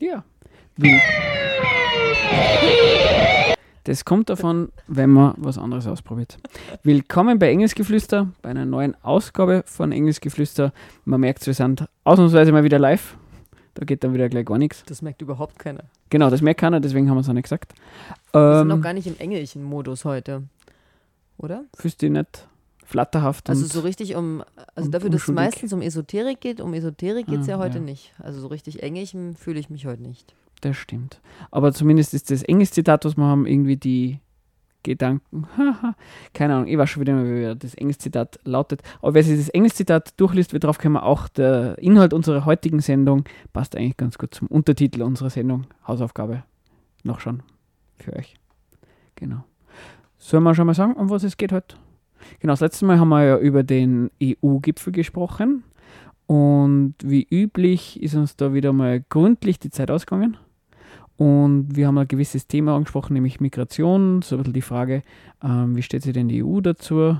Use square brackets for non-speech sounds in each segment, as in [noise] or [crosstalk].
Ja. Das kommt davon, wenn man was anderes ausprobiert. Willkommen bei Engelsgeflüster, bei einer neuen Ausgabe von Engelsgeflüster. Man merkt, wir sind ausnahmsweise mal wieder live. Da geht dann wieder gleich gar nichts. Das merkt überhaupt keiner. Genau, das merkt keiner, deswegen haben wir es auch nicht gesagt. Wir sind Ähm, noch gar nicht im Engelchen-Modus heute. Oder? fühlst du dich nicht flatterhaft? Also und so richtig um, also dafür, dass es meistens um Esoterik geht, um Esoterik geht es Ah, ja heute ja. nicht. Also so richtig Engelchen fühle ich mich heute nicht. Das stimmt. Aber zumindest ist das Engelszitat, was wir haben, irgendwie die Gedanken. Haha. [laughs] Keine Ahnung, ich weiß schon wieder mal, wie das Engelszitat lautet. Aber wer sich das Engelszitat durchliest, wird drauf kommen, auch der Inhalt unserer heutigen Sendung passt eigentlich ganz gut zum Untertitel unserer Sendung. Hausaufgabe. Noch schon für euch. Genau. Sollen wir schon mal sagen, um was es geht heute? Genau, das letzte Mal haben wir ja über den EU-Gipfel gesprochen. Und wie üblich ist uns da wieder mal gründlich die Zeit ausgegangen. Und wir haben ein gewisses Thema angesprochen, nämlich Migration, so ein bisschen die Frage, ähm, wie steht sich denn die EU dazu,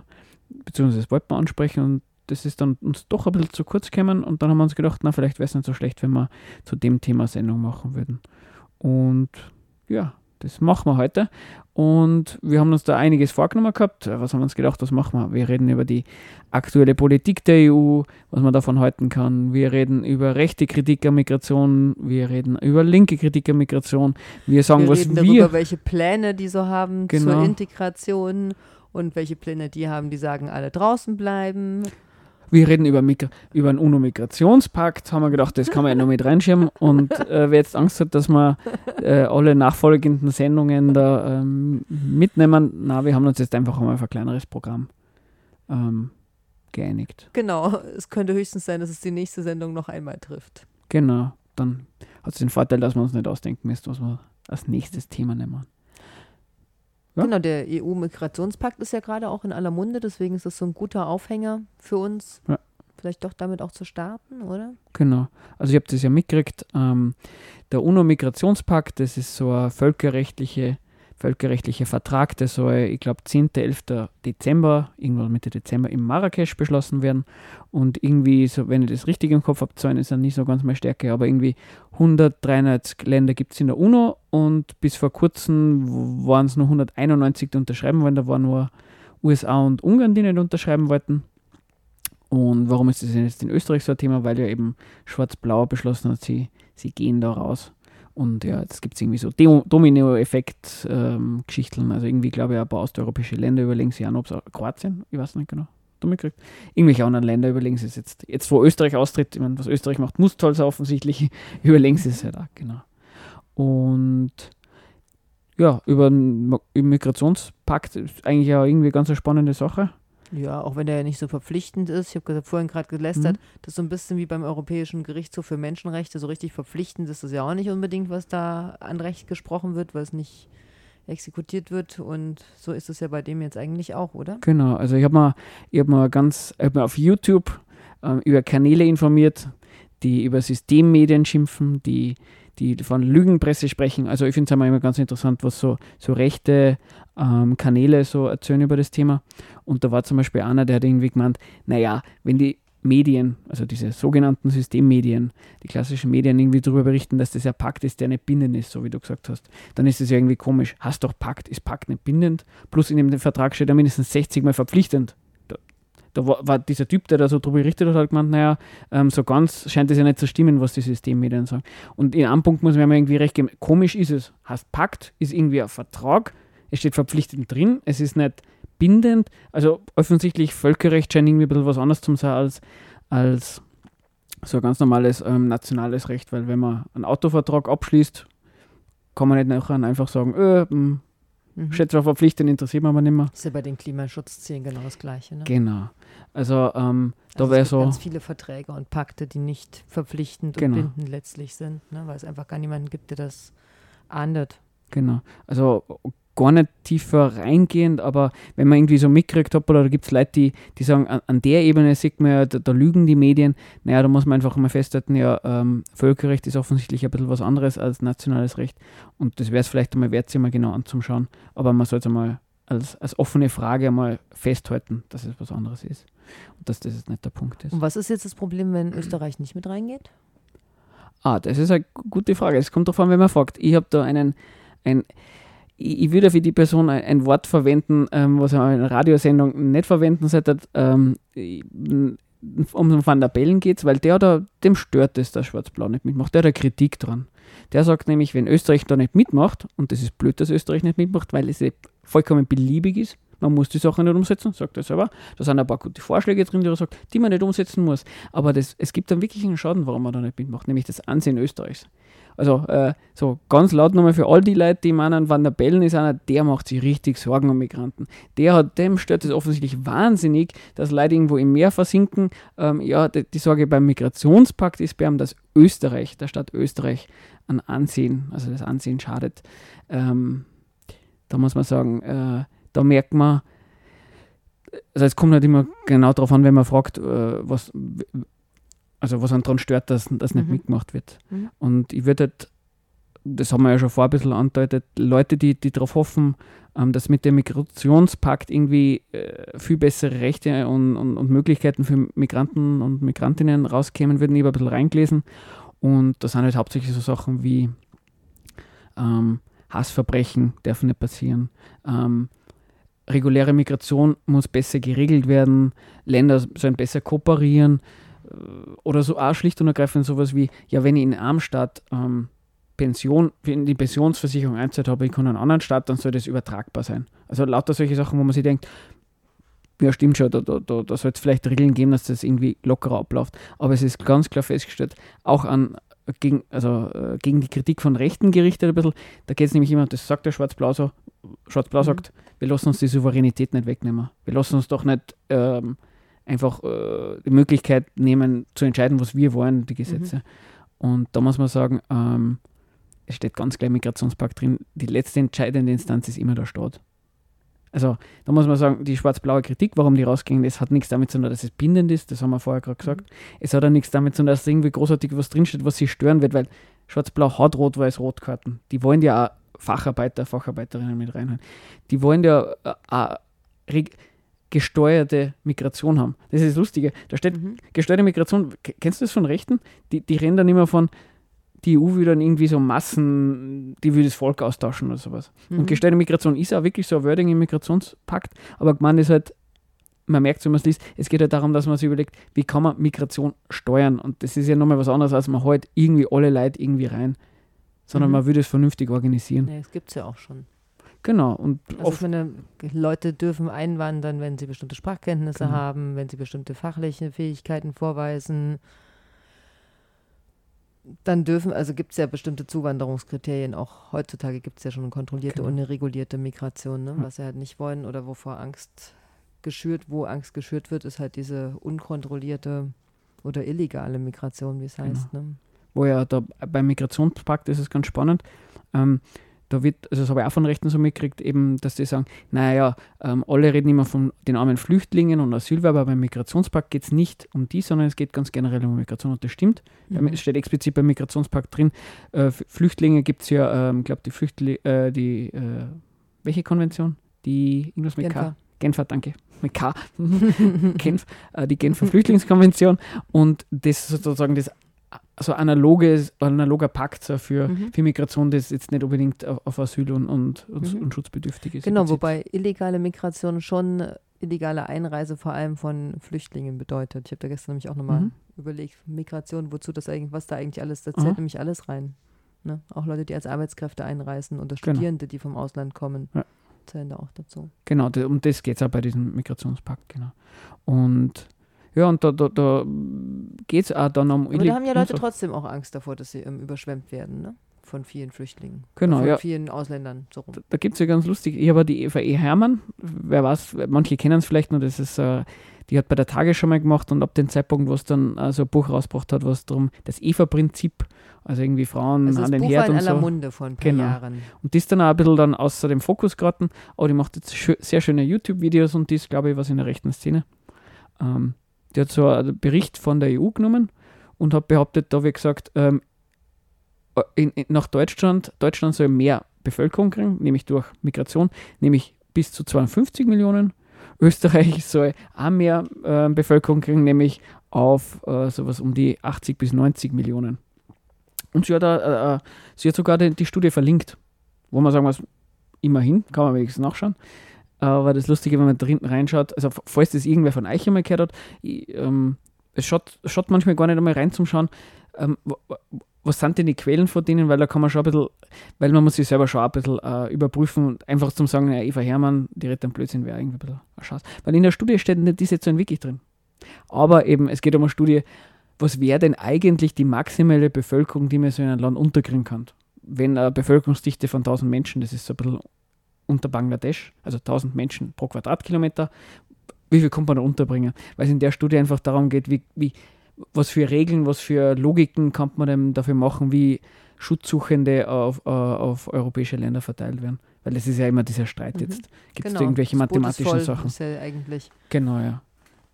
beziehungsweise das wollten wir ansprechen und das ist dann uns doch ein bisschen zu kurz gekommen und dann haben wir uns gedacht, na, vielleicht wäre es nicht so schlecht, wenn wir zu dem Thema Sendung machen würden. Und ja, das machen wir heute. Und wir haben uns da einiges vorgenommen gehabt. Was haben wir uns gedacht, was machen wir? Wir reden über die aktuelle Politik der EU, was man davon halten kann. Wir reden über rechte Kritik an Migration. Wir reden über linke Kritik an Migration. Wir sagen, wir was reden wir. darüber, welche Pläne die so haben Genau. zur Integration und welche Pläne die haben, die sagen, alle draußen bleiben. Wir reden über, Migra über einen UNO-Migrationspakt, haben wir gedacht, das kann man ja noch mit reinschieben. Und [laughs] äh, wer jetzt Angst hat, dass wir äh, alle nachfolgenden Sendungen da ähm, mitnehmen, na, wir haben uns jetzt einfach mal auf ein kleineres Programm ähm, geeinigt. Genau, es könnte höchstens sein, dass es die nächste Sendung noch einmal trifft. Genau, dann hat es den Vorteil, dass wir uns nicht ausdenken müssen, was wir als nächstes Thema nehmen. Ja. Genau, der EU-Migrationspakt ist ja gerade auch in aller Munde, deswegen ist das so ein guter Aufhänger für uns. Ja. Vielleicht doch damit auch zu starten, oder? Genau. Also ich habe das ja mitgekriegt. Ähm, der UNO-Migrationspakt, das ist so ein völkerrechtliche, völkerrechtlicher Vertrag, der soll, ich glaube, 10., 11. Dezember, irgendwann Mitte Dezember in Marrakesch beschlossen werden. Und irgendwie, so, wenn ich das richtig im Kopf habe, Zahlen ist ja nicht so ganz meine Stärke, aber irgendwie 193 Länder gibt es in der UNO und bis vor kurzem waren es nur 191, die unterschreiben wollen. Da waren nur USA und Ungarn, die nicht unterschreiben wollten. Und warum ist das jetzt in Österreich so ein Thema? Weil ja eben Schwarz-Blau beschlossen hat, sie, sie gehen da raus. Und ja, jetzt gibt es irgendwie so Domino-Effekt-Geschichten. also irgendwie, glaube ich, ein paar osteuropäische Länder überlegen sich an, ob es Kroatien, ich weiß nicht genau, du mitgekriegt. Irgendwelche anderen Länder überlegen es jetzt. Jetzt, wo Österreich austritt, ich meine, was Österreich macht, muss toll sein offensichtlich, [laughs] überlegen sie es halt auch, genau. Und ja, über den Migrationspakt ist eigentlich ja irgendwie ganz eine spannende Sache. Ja, auch wenn der ja nicht so verpflichtend ist. Ich habe vorhin gerade gelästert, Mhm. das ist so ein bisschen wie beim Europäischen Gerichtshof für Menschenrechte. So richtig verpflichtend ist es ja auch nicht unbedingt, was da an Recht gesprochen wird, weil es nicht exekutiert wird. Und so ist es ja bei dem jetzt eigentlich auch, oder? Genau, also ich habe mal, ich hab mal ganz ich hab mal auf YouTube ähm, über Kanäle informiert, die über Systemmedien schimpfen, die, die von Lügenpresse sprechen. Also ich finde es immer ganz interessant, was so, so rechte ähm, Kanäle so erzählen über das Thema. Und da war zum Beispiel einer, der hat irgendwie gemeint, naja, wenn die Medien, also diese sogenannten Systemmedien, die klassischen Medien irgendwie darüber berichten, dass das ja Pakt ist, der nicht bindend ist, so wie du gesagt hast, dann ist es ja irgendwie komisch. Hast doch Pakt, ist Pakt nicht bindend? Plus in dem Vertrag steht ja mindestens 60 Mal verpflichtend. Da, war, war dieser Typ, der da so drüber berichtet hat, hat gemeint, naja, ähm, so ganz scheint es ja nicht zu stimmen, was die Systemmedien sagen. Und in einem Punkt muss man irgendwie recht geben, komisch ist es. Heißt Pakt ist irgendwie ein Vertrag, es steht verpflichtend drin, es ist nicht bindend, also offensichtlich Völkerrecht scheint irgendwie ein bisschen was anderes zu sein als, als so ein ganz normales ähm, nationales Recht, weil wenn man einen Autovertrag abschließt, kann man nicht nachher einfach sagen, mh, Mhm. steht zwar verpflichtend, interessiert mich aber nicht mehr. Ist ja bei den Klimaschutzzielen genau das Gleiche. Ne? Genau. Also ähm, da Also wäre es gibt so, ganz viele Verträge und Pakte, die nicht verpflichtend Genau. und bindend letztlich sind, ne? weil es einfach gar niemanden gibt, der das ahndet. genau. Also gar nicht tiefer reingehend, aber wenn man irgendwie so mitkriegt hat, oder da gibt es Leute, die, die sagen, an, an der Ebene sieht man ja, da, da lügen die Medien. Naja, da muss man einfach mal festhalten, ja, ähm, Völkerrecht ist offensichtlich ein bisschen was anderes als nationales Recht. Und das wäre es vielleicht einmal wert, sich mal genau anzuschauen. Aber man soll es einmal als, als offene Frage einmal festhalten, dass es was anderes ist und dass das jetzt nicht der Punkt ist. Und was ist jetzt das Problem, wenn Österreich nicht mit reingeht? Ah, das ist eine gute Frage. Es kommt davon, wenn man fragt. Ich habe da einen, ein, ich, ich würde für die Person ein, Wort verwenden, ähm, was er in einer Radiosendung nicht verwenden sollte. Ähm, um Van der Bellen geht es, weil der da, dem stört es, dass Schwarz-Blau nicht mitmacht. Der hat eine Kritik dran. Der sagt nämlich, wenn Österreich da nicht mitmacht, und das ist blöd, dass Österreich nicht mitmacht, weil es vollkommen beliebig ist, man muss die Sachen nicht umsetzen, sagt er selber. Da sind ein paar gute Vorschläge drin, die er sagt, die man nicht umsetzen muss. Aber das, es gibt dann wirklich einen Schaden, warum man da nicht mitmacht, nämlich das Ansehen Österreichs. Also äh, so ganz laut nochmal für all die Leute, die meinen, Van der Bellen ist einer, der macht sich richtig Sorgen um Migranten. Der hat, dem stört es offensichtlich wahnsinnig, dass Leute irgendwo im Meer versinken. Ähm, ja, die, die, Sorge beim Migrationspakt ist bei ihm, dass Österreich, der Stadt Österreich, an Ansehen, also das Ansehen schadet. Ähm, da muss man sagen, äh, da merkt man, also es kommt nicht immer genau darauf an, wenn man fragt, äh, was, also was daran stört, dass das nicht mhm. mitgemacht wird. Mhm. Und ich würde halt, das haben wir ja schon vor ein bisschen andeutet, Leute, die, die darauf hoffen, ähm, dass mit dem Migrationspakt irgendwie äh, viel bessere Rechte und, und, und, Möglichkeiten für Migranten und Migrantinnen rauskämen würden, ich ein bisschen reingelesen. Und das sind halt hauptsächlich so Sachen wie ähm, Hassverbrechen dürfen nicht passieren. Ähm, reguläre Migration muss besser geregelt werden, Länder sollen besser kooperieren oder so auch schlicht und ergreifend sowas wie, ja, wenn ich in einem Staat ähm, Pension, in die Pensionsversicherung einzahlt habe, ich kann in einen anderen Staat, dann soll das übertragbar sein. Also lauter solche Sachen, wo man sich denkt, ja, stimmt schon, da, da, da, da soll es vielleicht Regeln geben, dass das irgendwie lockerer abläuft. Aber es ist ganz klar festgestellt, auch an, gegen, also, äh, gegen die Kritik von Rechten gerichtet ein bisschen, da geht es nämlich immer, das sagt der Schwarz-Blau so, Schwarz-Blau mhm. sagt, wir lassen uns die Souveränität nicht wegnehmen. Wir lassen uns doch nicht ähm, einfach äh, die Möglichkeit nehmen, zu entscheiden, was wir wollen, die Gesetze. Mhm. Und da muss man sagen, ähm, es steht ganz klar im Migrationspakt drin, die letzte entscheidende Instanz ist immer der Staat. Also da muss man sagen, die schwarz-blaue Kritik, warum die rausgingen, das hat nichts damit zu tun, dass es bindend ist, das haben wir vorher gerade gesagt. Mhm. Es hat auch nichts damit zu tun, dass irgendwie großartig was drinsteht, was sie stören wird, weil schwarz-blau hat rot-weiß-rot-Karten. Die wollen ja auch Facharbeiter, Facharbeiterinnen mit reinholen. Die wollen ja äh, gesteuerte Migration haben. Das ist das Lustige. Da steht mhm. gesteuerte Migration, kennst du das von Rechten? Die, die rennen dann immer von, die EU will dann irgendwie so Massen, die will das Volk austauschen oder sowas. Mhm. Und gesteuerte Migration ist auch wirklich so ein Wording im Migrationspakt, aber gemeint ist halt, man merkt, wenn man es liest, es geht halt darum, dass man sich überlegt, wie kann man Migration steuern. Und das ist ja nochmal was anderes, als man halt irgendwie alle Leute irgendwie rein sondern mhm. man würde es vernünftig organisieren. Ja, das gibt es ja auch schon. Genau. Und also oft meine, Leute dürfen einwandern, wenn sie bestimmte Sprachkenntnisse genau. haben, wenn sie bestimmte fachliche Fähigkeiten vorweisen. Dann dürfen, also gibt es ja bestimmte Zuwanderungskriterien, auch heutzutage gibt es ja schon eine kontrollierte genau. und eine regulierte Migration, ne? was sie halt nicht wollen oder wovor Angst geschürt, wo Angst geschürt wird, ist halt diese unkontrollierte oder illegale Migration, wie es genau. heißt. Ne? wo ja da beim Migrationspakt ist es ganz spannend. Ähm, da wird, also das habe ich auch von Rechten so mitgekriegt, eben, dass die sagen, naja, ähm, alle reden immer von den armen Flüchtlingen und Asylwerber, aber beim Migrationspakt geht es nicht um die, sondern es geht ganz generell um Migration und das stimmt. Mhm. Es steht explizit beim Migrationspakt drin, äh, Flüchtlinge gibt es ja, ich ähm, glaube, die Flüchtlinge, äh, die, äh, welche Konvention? Die, irgendwas mit Genfer. K. Genfer, danke. Mit K. [laughs] Genf, äh, die Genfer Flüchtlingskonvention und das sozusagen das so analoges, analoger Pakt für, mhm. für Migration, das jetzt nicht unbedingt auf, auf Asyl und, und, mhm. und, schutzbedürftig ist. Genau, wobei illegale Migration schon illegale Einreise vor allem von Flüchtlingen bedeutet. Ich habe da gestern nämlich auch nochmal mhm. überlegt, Migration, wozu das eigentlich, was da eigentlich alles, da zählt nämlich alles rein. Ne? Auch Leute, die als Arbeitskräfte einreisen oder genau. Studierende, genau. die vom Ausland kommen, ja. zählen da auch dazu. Genau, um das geht es auch bei diesem Migrationspakt, genau. Und ja, und da, da, da geht es auch dann um. Aber da haben ja Leute trotzdem auch Angst davor, dass sie ähm, überschwemmt werden, ne? Von vielen Flüchtlingen. Genau, von ja. vielen Ausländern. So Da, da gibt es ja ganz lustig. Ich habe die Eva E. Hermann, wer weiß, manche kennen es vielleicht nur, das ist. Äh, die hat bei der Tage schon mal gemacht und ab dem Zeitpunkt, wo es dann äh, so ein Buch rausgebracht hat, was darum, das Eva-Prinzip, also irgendwie Frauen also an den Buch Herd und aller so. Munde paar genau. Jahren. Und die ist dann auch ein bisschen dann außer dem Fokus geraten, aber die macht jetzt sehr schöne YouTube-Videos und die ist, glaube ich, was in der rechten Szene. Ähm, die hat so einen Bericht von der EU genommen und hat behauptet, da wird gesagt, ähm, in, in, nach Deutschland, Deutschland soll mehr Bevölkerung kriegen, nämlich durch Migration, nämlich bis zu 52 Millionen. Österreich [laughs] soll auch mehr äh, Bevölkerung kriegen, nämlich auf äh, sowas um die 80 bis 90 Millionen. Und sie hat, äh, äh, sie hat sogar die, die, Studie verlinkt, wo man sagen muss, immerhin, kann man wenigstens nachschauen. Aber das Lustige, wenn man da hinten reinschaut, also falls das irgendwer von euch einmal gehört hat, ich, ähm, es schaut, schaut manchmal gar nicht einmal reinzuschauen, ähm, was sind denn die Quellen von denen, weil da kann man schon ein bisschen, weil man muss sich selber schon ein bisschen äh, überprüfen und einfach zum sagen, ja, Eva Hermann, die redet dann Blödsinn, wäre irgendwie ein bisschen eine Chance. Weil in der Studie steht nicht diese Zahlen wirklich drin. Aber eben, es geht um eine Studie, was wäre denn eigentlich die maximale Bevölkerung, die man so in einem Land unterkriegen kann? Wenn eine Bevölkerungsdichte von 1000 Menschen, das ist so ein bisschen unter Bangladesch, also 1000 Menschen pro Quadratkilometer, wie viel kommt man da unterbringen? Weil es in der Studie einfach darum geht, wie, wie, was für Regeln, was für Logiken kann man denn dafür machen, wie Schutzsuchende auf, uh, auf europäische Länder verteilt werden. Weil das ist ja immer dieser Streit mhm. jetzt. Gibt es genau. irgendwelche mathematischen Sachen? Ist ja eigentlich. Genau, ja.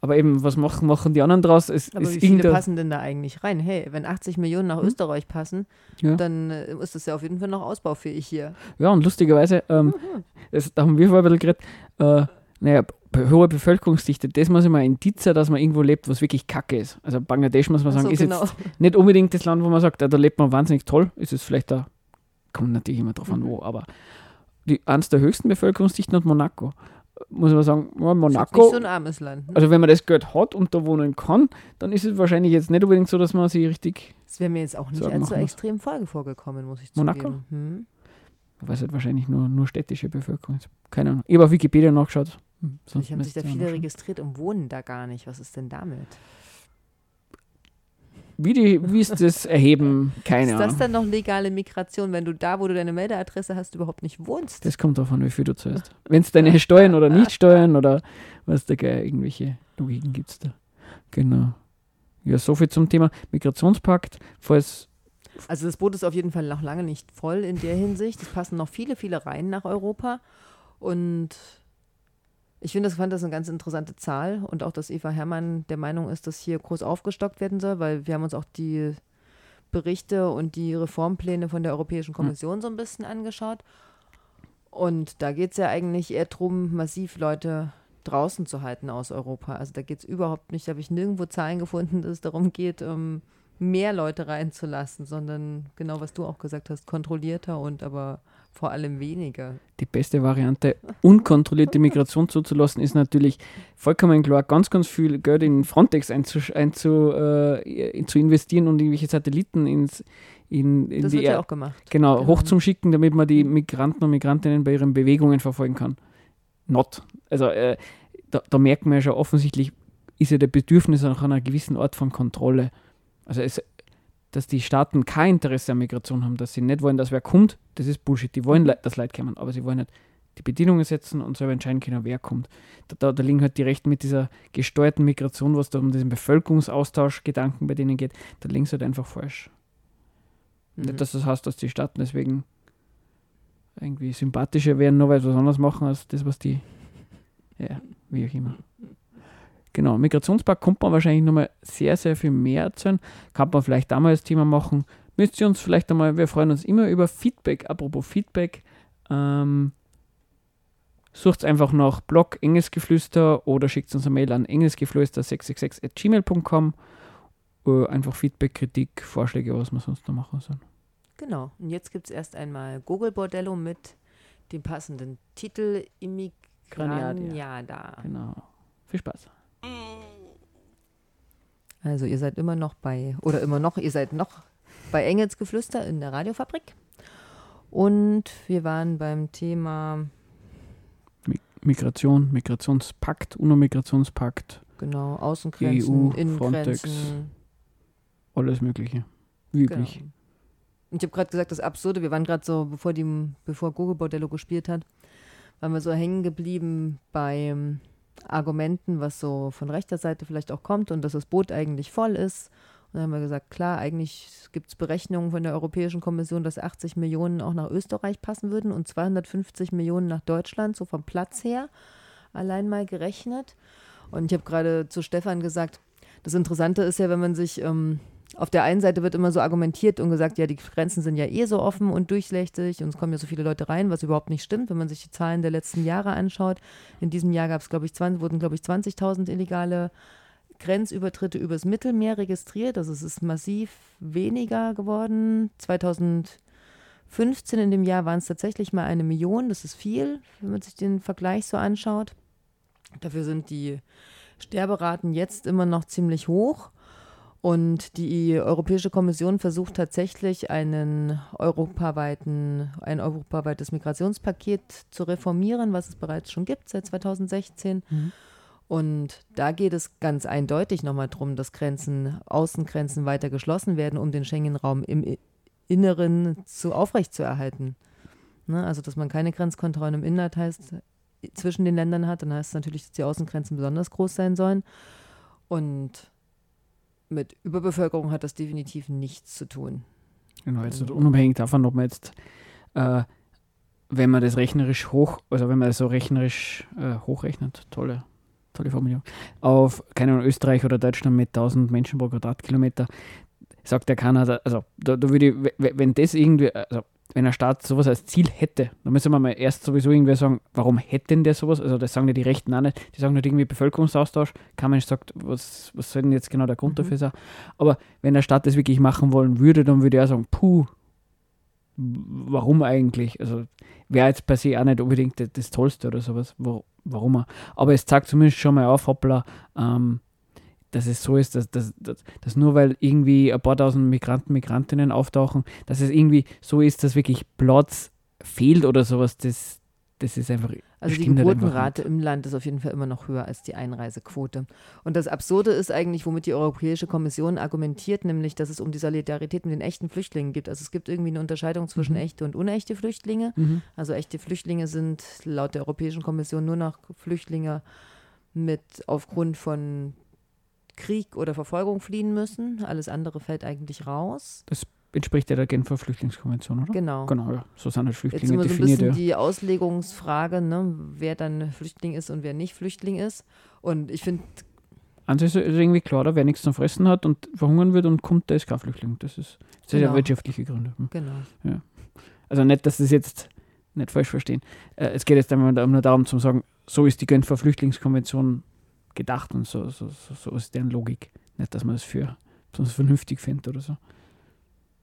Aber eben, was machen, machen die anderen draus? Es, Aber wie viele passen denn da eigentlich rein? Hey, wenn 80 Millionen nach hm? Österreich passen, ja. dann äh, ist das ja auf jeden Fall noch ausbaufähig hier. Ja, und lustigerweise, ähm, mhm. das, da haben wir vorher ein bisschen geredet, äh, naja, hohe Bevölkerungsdichte, das muss immer ein Indiz sein, dass man irgendwo lebt, was wirklich kacke ist. Also Bangladesch muss man sagen, so, ist genau. jetzt nicht unbedingt das Land, wo man sagt, da lebt man wahnsinnig toll. Ist es vielleicht da, kommt natürlich immer drauf an, wo, aber die, eines der höchsten Bevölkerungsdichten hat Monaco. Muss man sagen, ja, Monaco. Nicht so ein armes Land. Ne? Also, wenn man das Geld hat und da wohnen kann, dann ist es wahrscheinlich jetzt nicht unbedingt so, dass man sich richtig. Das wäre mir jetzt auch nicht als so extrem Folge vorgekommen, muss ich Monaco? zugeben. Monaco? Hm. Weil es halt wahrscheinlich nur, nur städtische Bevölkerung ist. Keine Ahnung. Ich habe auf Wikipedia nachgeschaut. Hm, Vielleicht haben sich da viele registriert und wohnen da gar nicht. Was ist denn damit? Wie, die, wie ist das Erheben? Keine Ahnung. Ist das dann noch legale Migration, wenn du da, wo du deine Meldeadresse hast, überhaupt nicht wohnst? Das kommt davon, wie viel du zahlst. Wenn es deine Steuern oder nicht Steuern oder was da geil, irgendwelche Logiken gibt es da. Genau. Ja, soviel zum Thema Migrationspakt. Falls also das Boot ist auf jeden Fall noch lange nicht voll in der Hinsicht. Es passen noch viele, viele Reihen nach Europa. Und ich finde, das fand das eine ganz interessante Zahl und auch, dass Eva Herrmann der Meinung ist, dass hier groß aufgestockt werden soll, weil wir haben uns auch die Berichte und die Reformpläne von der Europäischen Kommission hm. so ein bisschen angeschaut. Und da geht es ja eigentlich eher darum, massiv Leute draußen zu halten aus Europa. Also da geht es überhaupt nicht, da habe ich nirgendwo Zahlen gefunden, dass es darum geht, um mehr Leute reinzulassen, sondern genau was du auch gesagt hast, kontrollierter und aber vor allem weniger. Die beste Variante, unkontrollierte Migration zuzulassen, ist natürlich vollkommen klar, ganz, ganz viel Geld in Frontex einzu, einzu, äh, zu investieren und irgendwelche Satelliten ins, in, in das die wird ja auch gemacht. Genau, genau, hochzuschicken, damit man die Migranten und Migrantinnen bei ihren Bewegungen verfolgen kann. Not. Also äh, da, da merkt man ja schon offensichtlich, ist ja der Bedürfnis nach einer gewissen Art von Kontrolle. Also es, dass die Staaten kein Interesse an Migration haben, dass sie nicht wollen, dass wer kommt, das ist Bullshit. Die wollen, dass Leute kommen, aber sie wollen nicht die Bedingungen setzen und selber entscheiden können, wer kommt. Da, da, da liegen halt die Rechten mit dieser gesteuerten Migration, was da um diesen Bevölkerungsaustausch-Gedanken bei denen geht, da liegen sie halt einfach falsch. Mhm. Nicht, dass das heißt, dass die Staaten deswegen irgendwie sympathischer werden, nur weil sie was anderes machen als das, was die, ja, wie auch immer. Genau, Migrationspark kommt man wahrscheinlich nochmal sehr, sehr viel mehr erzählen. Kann man vielleicht da mal das Thema machen. Müsst ihr uns vielleicht einmal, wir freuen uns immer über Feedback. Apropos Feedback, ähm, sucht einfach nach Blog Engelsgeflüster oder schickt uns eine Mail an engelsgeflüster666 Äh, einfach Feedback, Kritik, Vorschläge, was wir sonst noch machen sollen. Genau, und jetzt gibt es erst einmal Google Bordello mit dem passenden Titel Immigraniada. Genau. Viel Spaß. Also ihr seid immer noch bei, oder immer noch, ihr seid noch bei Engelsgeflüster in der Radiofabrik. Und wir waren beim Thema Migration, Migrationspakt, UNO-Migrationspakt. Genau, Außengrenzen, EU, Innengrenzen. Frontex, alles Mögliche. Wie üblich. Genau. Und ich habe gerade gesagt, das Absurde, wir waren gerade so, bevor, die, bevor Google Bordello gespielt hat, waren wir so hängen geblieben beim Argumenten, was so von rechter Seite vielleicht auch kommt und dass das Boot eigentlich voll ist. Und dann haben wir gesagt, klar, eigentlich gibt es Berechnungen von der Europäischen Kommission, dass 80 Millionen auch nach Österreich passen würden und 250 Millionen nach Deutschland, so vom Platz her, allein mal gerechnet. Und ich habe gerade zu Stefan gesagt, das Interessante ist ja, wenn man sich ähm, auf der einen Seite wird immer so argumentiert und gesagt, ja, die Grenzen sind ja eh so offen und durchlächtig und es kommen ja so viele Leute rein, was überhaupt nicht stimmt, wenn man sich die Zahlen der letzten Jahre anschaut. In diesem Jahr gab es, glaube ich, 20, wurden, glaube ich, 20.000 illegale Grenzübertritte übers Mittelmeer registriert. Also es ist massiv weniger geworden. 2015 in dem Jahr waren es tatsächlich mal eine Million. Das ist viel, wenn man sich den Vergleich so anschaut. Dafür sind die Sterberaten jetzt immer noch ziemlich hoch. Und die Europäische Kommission versucht tatsächlich einen europaweiten, ein europaweites Migrationspaket zu reformieren, was es bereits schon gibt seit 2016. Mhm. Und da geht es ganz eindeutig nochmal darum, dass Grenzen, Außengrenzen weiter geschlossen werden, um den Schengen-Raum im Inneren zu aufrechtzuerhalten. Ne? Also, dass man keine Grenzkontrollen im Inland heißt, zwischen den Ländern hat, dann heißt es natürlich, dass die Außengrenzen besonders groß sein sollen. Und mit Überbevölkerung hat das definitiv nichts zu tun. Genau, jetzt also, unabhängig davon, ob man jetzt, äh, wenn man das rechnerisch hoch, also wenn man das so rechnerisch äh, hochrechnet, tolle, tolle Formulierung, auf, keine Ahnung, Österreich oder Deutschland mit 1000 Menschen pro Quadratkilometer, sagt der Kanada, also da, da würde ich, wenn das irgendwie, also wenn ein Staat sowas als Ziel hätte, dann müssen wir mal erst sowieso irgendwie sagen, warum hätte denn der sowas? Also das sagen ja die Rechten auch nicht, die sagen nicht irgendwie Bevölkerungsaustausch. Kein Mensch sagt, was, was soll denn jetzt genau der Grund mhm. dafür sein? Aber wenn der Staat das wirklich machen wollen würde, dann würde er sagen, puh, warum eigentlich? Also wäre jetzt per se auch nicht unbedingt das, das Tollste oder sowas, warum Aber es zeigt zumindest schon mal auf, hoppla, ähm, dass es so ist, dass, dass, dass, dass, nur weil irgendwie ein paar tausend Migranten, Migrantinnen auftauchen, dass es irgendwie so ist, dass wirklich Platz fehlt oder sowas, das, das ist einfach. Also die Geburtenrate im Land ist auf jeden Fall immer noch höher als die Einreisequote. Und das Absurde ist eigentlich, womit die Europäische Kommission argumentiert, nämlich, dass es um die Solidarität mit den echten Flüchtlingen gibt. Also es gibt irgendwie eine Unterscheidung zwischen mhm. echte und unechte Flüchtlinge. Mhm. Also echte Flüchtlinge sind laut der Europäischen Kommission nur noch Flüchtlinge mit aufgrund von Krieg oder Verfolgung fliehen müssen. Alles andere fällt eigentlich raus. Das entspricht ja der Genfer Flüchtlingskonvention, oder? Genau. Genau, ja. So sind halt Flüchtlinge Jetzt immer so ein bisschen ja. die Auslegungsfrage, ne, wer dann Flüchtling ist und wer nicht Flüchtling ist. Und ich finde. Also ist irgendwie klar, wer nichts zu fressen hat und verhungern wird und kommt, der ist kein Flüchtling. Das ist, das genau. ja wirtschaftliche Gründe. Hm. Genau. Ja. Also nicht, dass das jetzt nicht falsch verstehen. Äh, es geht jetzt einmal nur darum zu sagen, so ist die Genfer Flüchtlingskonvention gedacht und so, so, so, so ist deren Logik. Nicht, dass man es für besonders vernünftig findet oder so.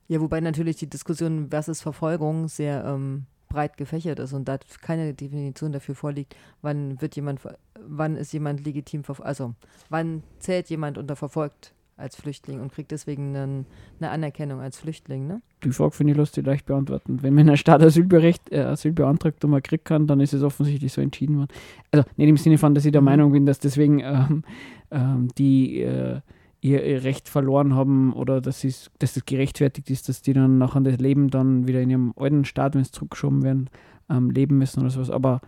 Ja, wobei natürlich die Diskussion versus Verfolgung sehr ähm, breit gefächert ist und da keine Definition dafür vorliegt, wann wird jemand, wann ist jemand legitim also wann zählt jemand unter verfolgt als Flüchtling und kriegt deswegen einen, eine Anerkennung als Flüchtling, ne? Die Frage finde ich lustig leicht beantworten. Wenn man ein Staat Asylberecht, äh, Asyl beantragt und man kriegt kann, dann ist es offensichtlich so entschieden worden. Also nicht im Sinne von, dass ich der mhm. Meinung bin, dass deswegen ähm, ähm, die äh, ihr, ihr, Recht verloren haben oder dass, dass das gerechtfertigt ist, dass die dann nachher das Leben dann wieder in ihrem alten Staat, wenn es zurückgeschoben werden, ähm, leben müssen oder sowas. Aber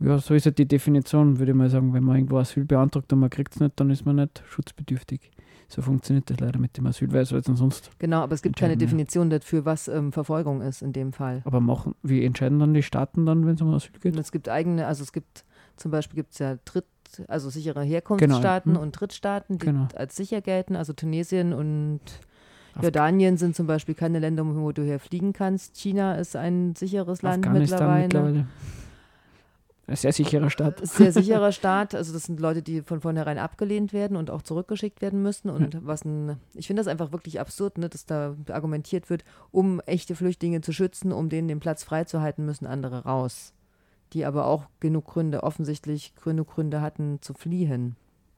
ja, so ist halt die Definition, würde ich mal sagen. Wenn man irgendwo Asyl beantragt und man kriegt es nicht, dann ist man nicht schutzbedürftig. So funktioniert das leider mit dem Asyl, weil es halt sonst. Genau, aber es gibt keine Definition dafür, was ähm, Verfolgung ist in dem Fall. Aber machen, wie entscheiden dann die Staaten dann, wenn es um Asyl geht? Und es gibt eigene, also es gibt zum Beispiel gibt es ja Dritt, also sichere Herkunftsstaaten genau. hm. und Drittstaaten, die genau. als sicher gelten. Also Tunesien und Jordanien sind zum Beispiel keine Länder, wo du herfliegen kannst. China ist ein sicheres Land mittlerweile. mittlerweile. Ein sehr sicherer Staat. Sehr sicherer Staat. Also das sind Leute, die von vornherein abgelehnt werden und auch zurückgeschickt werden müssen. Und ja. was ein, ich finde das einfach wirklich absurd, ne, dass da argumentiert wird, um echte Flüchtlinge zu schützen, um denen den Platz freizuhalten, müssen andere raus. Die aber auch genug Gründe, offensichtlich genug Gründe hatten, zu fliehen.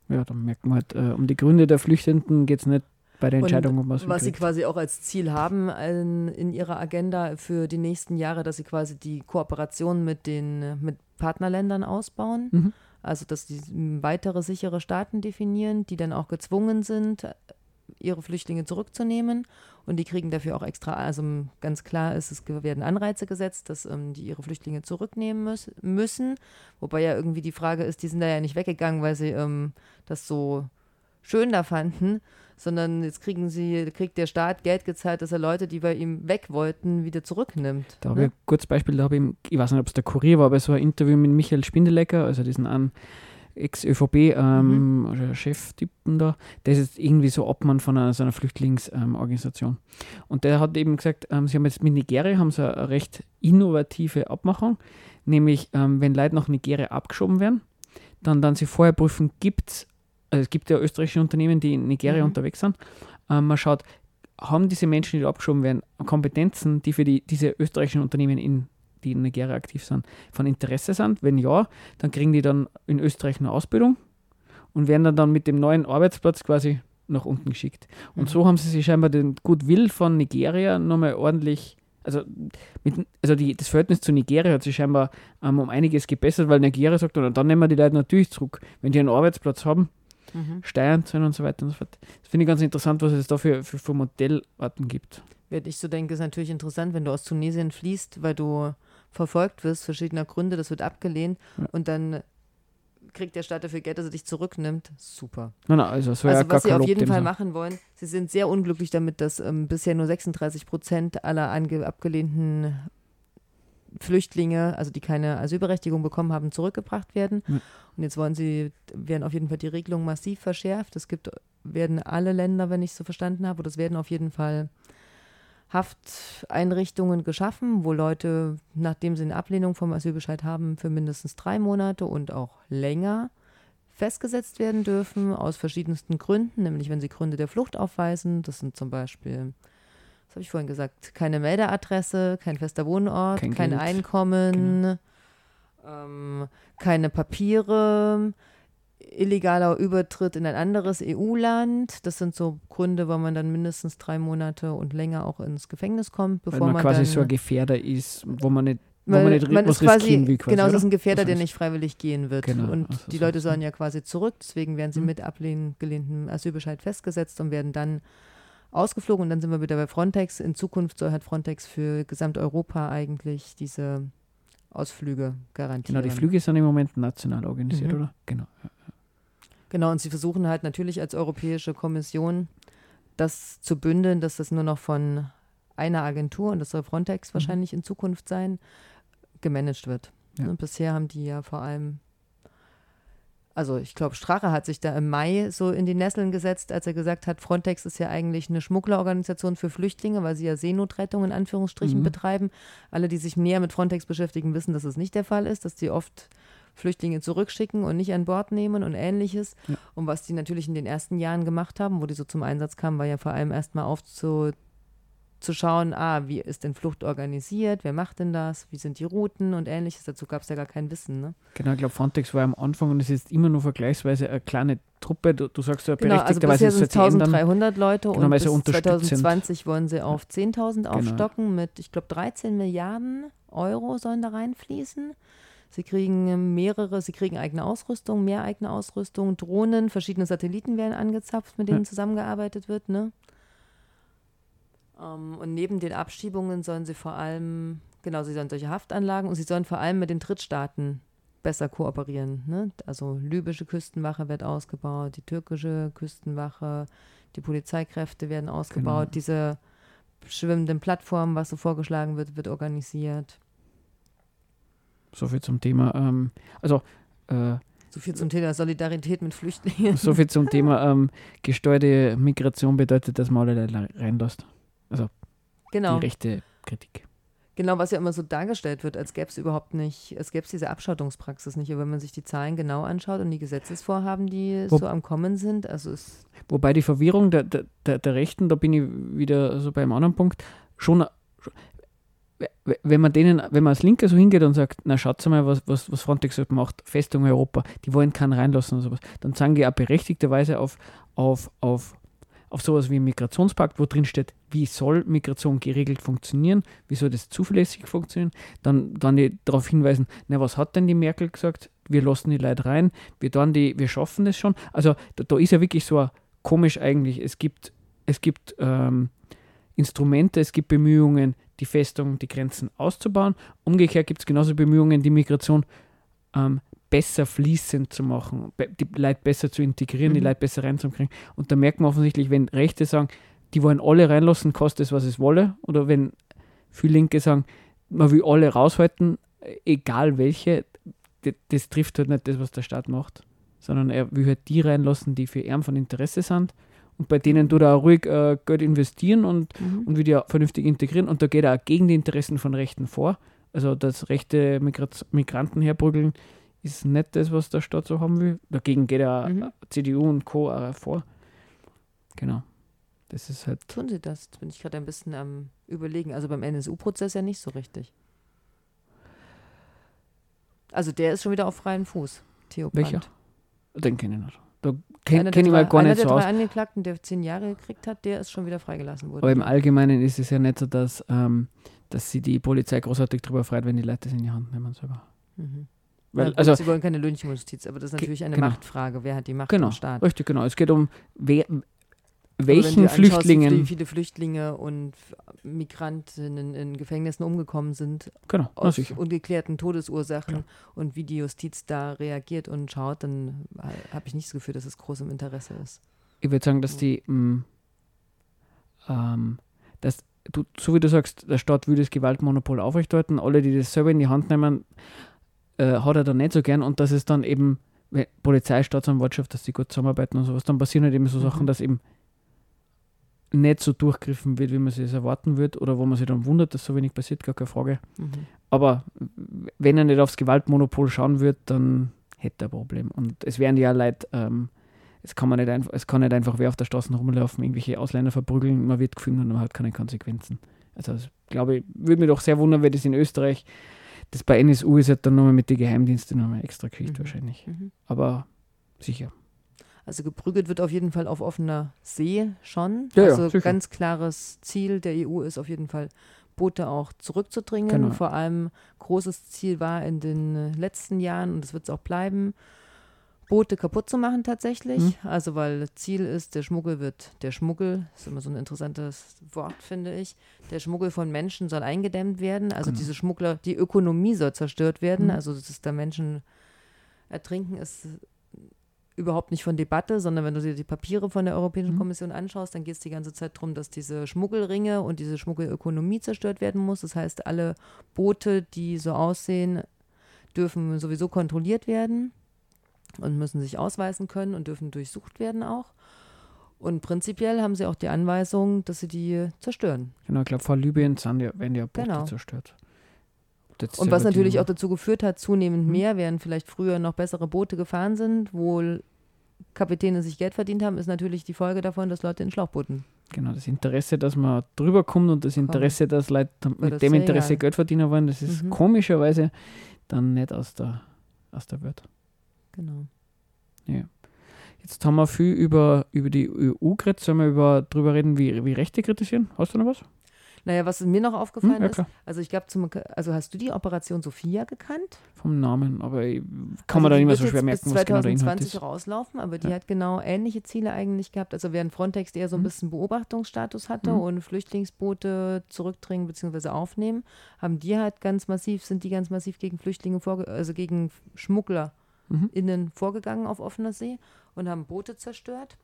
Ja, dann merkt man halt, äh, um die Gründe der Flüchtenden geht es nicht bei der Entscheidung, um was Was sie quasi auch als Ziel haben in, in, ihrer Agenda für die nächsten Jahre, dass sie quasi die Kooperation mit den mit Partnerländern ausbauen. Mhm. Also, dass sie weitere sichere Staaten definieren, die dann auch gezwungen sind, ihre Flüchtlinge zurückzunehmen. Und die kriegen dafür auch extra, also ganz klar ist, es werden Anreize gesetzt, dass ähm, die ihre Flüchtlinge zurücknehmen müß, müssen. Wobei ja irgendwie die Frage ist, die sind da ja nicht weggegangen, weil sie ähm, das so schön da fanden, sondern jetzt kriegen sie, kriegt der Staat Geld gezahlt, dass er Leute, die bei ihm weg wollten, wieder zurücknimmt. Da habe ne? ich ein kurzes Beispiel, da habe ich, ich weiß nicht, ob es der Kurier war, aber war ein Interview mit Michael Spindelecker, also diesen einen Ex-ÖVP, ähm, mhm. Da, der ist jetzt irgendwie so Obmann von einer, so einer Flüchtlingsorganisation. Ähm, und der hat eben gesagt, ähm, sie haben jetzt mit Nigeria haben sie eine recht innovative Abmachung, nämlich ähm, wenn Leute nach Nigeria abgeschoben werden, dann dann sie vorher prüfen, gibt es, also es gibt ja österreichische Unternehmen, die in Nigeria mhm. unterwegs sind, ähm, man schaut, haben diese Menschen, die abgeschoben werden, Kompetenzen, die für die, diese österreichischen Unternehmen in die in Nigeria aktiv sind, von Interesse sind? Wenn ja, dann kriegen die dann in Österreich eine Ausbildung und werden dann, dann mit dem neuen Arbeitsplatz quasi nach unten geschickt. Und mhm. so haben sie sich scheinbar den Goodwill von Nigeria nochmal ordentlich, also, mit, also die, das Verhältnis zu Nigeria hat sich scheinbar ähm, um einiges gebessert, weil Nigeria sagt, und dann nehmen wir die Leute natürlich zurück. Wenn die einen Arbeitsplatz haben, mhm. steuern sollen und so weiter und so fort. Das finde ich ganz interessant, was es da für, für, für Modellarten gibt. Wenn ich so denke, ist natürlich interessant, wenn du aus Tunesien fließt, weil du verfolgt wirst, verschiedener Gründe, das wird abgelehnt ja. und dann kriegt der Staat dafür Geld, dass er dich zurücknimmt. Super. Nein, nein, also, also ja was sie auf jeden Fall machen wollen, sie sind sehr unglücklich damit, dass ähm, bisher nur 36 Prozent aller abgelehnten Flüchtlinge, also die keine Asylberechtigung bekommen haben, zurückgebracht werden. Ja. Und jetzt wollen sie, werden auf jeden Fall die Regelung massiv verschärft. Es gibt, werden alle Länder, wenn ich es so verstanden habe, oder es werden auf jeden Fall Hafteinrichtungen geschaffen, wo Leute, nachdem sie eine Ablehnung vom Asylbescheid haben, für mindestens drei Monate und auch länger festgesetzt werden dürfen, aus verschiedensten Gründen, nämlich wenn sie Gründe der Flucht aufweisen. Das sind zum Beispiel, habe ich vorhin gesagt, keine Meldeadresse, kein fester Wohnort, kein, kein Einkommen, genau. ähm, keine Papiere, illegaler Übertritt in ein anderes EU-Land. Das sind so Gründe, wo man dann mindestens drei Monate und länger auch ins Gefängnis kommt, bevor Weil man, man quasi dann, so ein Gefährder ist, wo man nicht wo man nicht man ist quasi, quasi, Genau, es ist ein Gefährder, der nicht freiwillig gehen wird. Genau, und also die Leute sollen ja quasi zurück, deswegen werden sie mhm. mit abgelehnten Asylbescheid festgesetzt und werden dann ausgeflogen. Und dann sind wir wieder bei Frontex. In Zukunft soll halt Frontex für Gesamteuropa eigentlich diese Ausflüge garantieren. Genau, die Flüge sind im Moment national organisiert, mhm. oder? Genau. Ja. Genau, und sie versuchen halt natürlich als Europäische Kommission das zu bündeln, dass das nur noch von einer Agentur, und das soll Frontex mhm. wahrscheinlich in Zukunft sein, gemanagt wird. Ja. Und bisher haben die ja vor allem, also ich glaube, Strache hat sich da im Mai so in die Nesseln gesetzt, als er gesagt hat, Frontex ist ja eigentlich eine Schmugglerorganisation für Flüchtlinge, weil sie ja Seenotrettung in Anführungsstrichen mhm. betreiben. Alle, die sich näher mit Frontex beschäftigen, wissen, dass es nicht der Fall ist, dass die oft Flüchtlinge zurückschicken und nicht an Bord nehmen und ähnliches. Ja. Und was die natürlich in den ersten Jahren gemacht haben, wo die so zum Einsatz kamen, war ja vor allem erstmal aufzu zu schauen, ah, wie ist denn Flucht organisiert, wer macht denn das, wie sind die Routen und ähnliches. Dazu gab es ja gar kein Wissen. Ne? Genau, ich glaube, Frontex war am Anfang und es ist immer nur vergleichsweise eine kleine Truppe. Du, du sagst ja genau, also bisher sind es 1300 Leute genau, und bis 2020 wollen sie auf 10.000 genau. aufstocken mit, ich glaube, 13 Milliarden Euro sollen da reinfließen. Sie kriegen mehrere, sie kriegen eigene Ausrüstung, mehr eigene Ausrüstung, Drohnen, verschiedene Satelliten werden angezapft, mit denen ja. zusammengearbeitet wird. Ne? Um, ähm, und neben den Abschiebungen sollen sie vor allem, genau, sie sollen solche Haftanlagen und sie sollen vor allem mit den Drittstaaten besser kooperieren. Ne? Also libysche Küstenwache wird ausgebaut, die türkische Küstenwache, die Polizeikräfte werden ausgebaut, genau. diese schwimmenden Plattformen, was so vorgeschlagen wird, wird organisiert. So viel zum Thema. Ähm, also äh, so viel zum Thema Solidarität mit Flüchtlingen. So viel zum Thema ähm, gesteuerte Migration bedeutet, dass man alle reinlässt. Also genau. die rechte Kritik. Genau, was ja immer so dargestellt wird, als gäbe es überhaupt nicht, als gäbe es diese Abschottungspraxis nicht. Aber wenn man sich die Zahlen genau anschaut und die Gesetzesvorhaben, die Wo, so am Kommen sind, also es. Wobei die Verwirrung der, der, der Rechten, da bin ich wieder so beim anderen Punkt, schon wenn man denen, wenn man als Linker so hingeht und sagt, na schaut mal, was, was, was Frontex macht, Festung Europa, die wollen keinen reinlassen und sowas, dann sagen die auch berechtigterweise auf, auf, auf, auf sowas wie einen Migrationspakt, wo drin steht, wie soll Migration geregelt funktionieren, wie soll das zuverlässig funktionieren, dann, dann die darauf hinweisen, na was hat denn die Merkel gesagt, wir lassen die Leute rein, wir, dann die, wir schaffen das schon. Also da, da ist ja wirklich so komisch eigentlich, es gibt, es gibt ähm, Instrumente, es gibt Bemühungen, die Festung, die Grenzen auszubauen. Umgekehrt gibt es genauso Bemühungen, die Migration ähm, besser fließend zu machen, die Leute besser zu integrieren, mhm. die Leute besser reinzukriegen. Und da merkt man offensichtlich, wenn Rechte sagen, die wollen alle reinlassen, kostet es, was es wolle, oder wenn viele Linke sagen, man will alle raushalten, egal welche, das, trifft halt nicht das, was der Staat macht. sondern er will halt die reinlassen, die für ihn von Interesse sind. Und bei denen tut er auch ruhig äh, Geld investieren und, Mhm. und will die auch vernünftig integrieren. Und da geht er auch gegen die Interessen von Rechten vor. Also das rechte Migrat Migranten herprügeln ist nicht das, was der Staat so haben will. Dagegen geht er Mhm. CDU und Co. auch vor. Genau. Das ist halt. Tun sie das? Jetzt bin ich gerade ein bisschen am Überlegen. Also beim NSU-Prozess ja nicht so richtig. Also der ist schon wieder auf freien Fuß, Theo Brandt. Welcher? Den kenne ich nicht. Da kenne der kenn ich mal gar einer nicht der so aus. drei Angeklagten, der zehn Jahre gekriegt hat, der ist schon wieder freigelassen worden. Aber im Allgemeinen ist es ja nicht so, dass, ähm, dass sie die Polizei großartig darüber freut, wenn die Leute das in die Hand nehmen selber. Mhm. Weil, also, sie wollen keine Lynchjustiz, aber das ist natürlich eine genau. Machtfrage. Wer hat die Macht Genau. im Staat? richtig, genau. Es geht um, wer, welchen Flüchtlingen. Wie viele Flüchtlinge und Migrantinnen in Gefängnissen umgekommen sind, genau, na aus ungeklärten Todesursachen Klar. und wie die Justiz da reagiert und schaut, dann habe ich nicht das Gefühl, dass es groß im Interesse ist. Ich würde sagen, dass die, mh, ähm, dass du, so wie du sagst, der Staat will das Gewaltmonopol aufrechterhalten. Alle, die das selber in die Hand nehmen, äh, hat er dann nicht so gern. Und dass es dann eben wenn Polizei, Staatsanwaltschaft, dass die gut zusammenarbeiten und sowas, dann passieren halt eben so Mhm. Sachen, dass eben nicht so durchgriffen wird, wie man sich das erwarten wird oder wo man sich dann wundert, dass so wenig passiert, gar keine Frage. Mhm. Aber wenn er nicht aufs Gewaltmonopol schauen wird, dann hätte er ein Problem. Und es wären ja Leute, ähm, es kann man nicht einfach, es kann nicht einfach wer auf der Straße rumlaufen, irgendwelche Ausländer verprügeln, man wird gefunden und man hat keine Konsequenzen. Also das, glaube ich, würde mich doch sehr wundern, wenn das in Österreich, das bei NSU ist halt dann nochmal mit den Geheimdiensten nochmal extra Geschichte Mhm. wahrscheinlich. Mhm. Aber sicher. Also geprügelt wird auf jeden Fall auf offener See schon. Ja, ja, also sicher. ganz klares Ziel der EU ist auf jeden Fall, Boote auch zurückzudringen. Genau. Vor allem großes Ziel war in den letzten Jahren, und das wird es auch bleiben, Boote kaputt zu machen tatsächlich. Mhm. Also weil Ziel ist, der Schmuggel wird, der Schmuggel, ist immer so ein interessantes Wort, finde ich, der Schmuggel von Menschen soll eingedämmt werden. Also Genau. diese Schmuggler, die Ökonomie soll zerstört werden. Mhm. Also dass da Menschen ertrinken, ist überhaupt nicht von Debatte, sondern wenn du dir die Papiere von der Europäischen Mhm. Kommission anschaust, dann geht es die ganze Zeit darum, dass diese Schmuggelringe und diese Schmuggelökonomie zerstört werden muss. Das heißt, alle Boote, die so aussehen, dürfen sowieso kontrolliert werden und müssen sich ausweisen können und dürfen durchsucht werden auch. Und prinzipiell haben sie auch die Anweisung, dass sie die zerstören. Genau, ich glaube, vor Libyen sind ja, werden ja Boote Genau. zerstört. Das Und was die- natürlich auch dazu geführt hat, zunehmend Mhm. mehr, während vielleicht früher noch bessere Boote gefahren sind, wo Kapitäne sich Geld verdient haben, ist natürlich die Folge davon, dass Leute in Schlauchbooten. Genau, das Interesse, dass man drüber kommt und das Interesse, dass Leute mit das dem Interesse egal. Geld verdienen wollen, das ist Mhm. komischerweise dann nicht aus der, aus der Welt. Genau. Jetzt haben wir viel über, über die EU geredet. Sollen wir über, drüber reden, wie, wie Rechte kritisieren? Hast du noch was? Naja, was mir noch Hm, aufgefallen ja, ist, also ich glaube, also hast du die Operation Sophia gekannt? Vom Namen, aber ich, Also kann man da nicht mehr so schwer merken, bis was genau der Inhalt 2020 ist. rauslaufen, aber die Ja. hat genau ähnliche Ziele eigentlich gehabt. Also während Frontex eher so ein Mhm. bisschen Beobachtungsstatus hatte Mhm. und Flüchtlingsboote zurückdringen bzw. aufnehmen, haben die halt ganz massiv, sind die ganz massiv gegen Flüchtlinge vorge also gegen Schmuggler Mhm. innen vorgegangen auf offener See und haben Boote zerstört.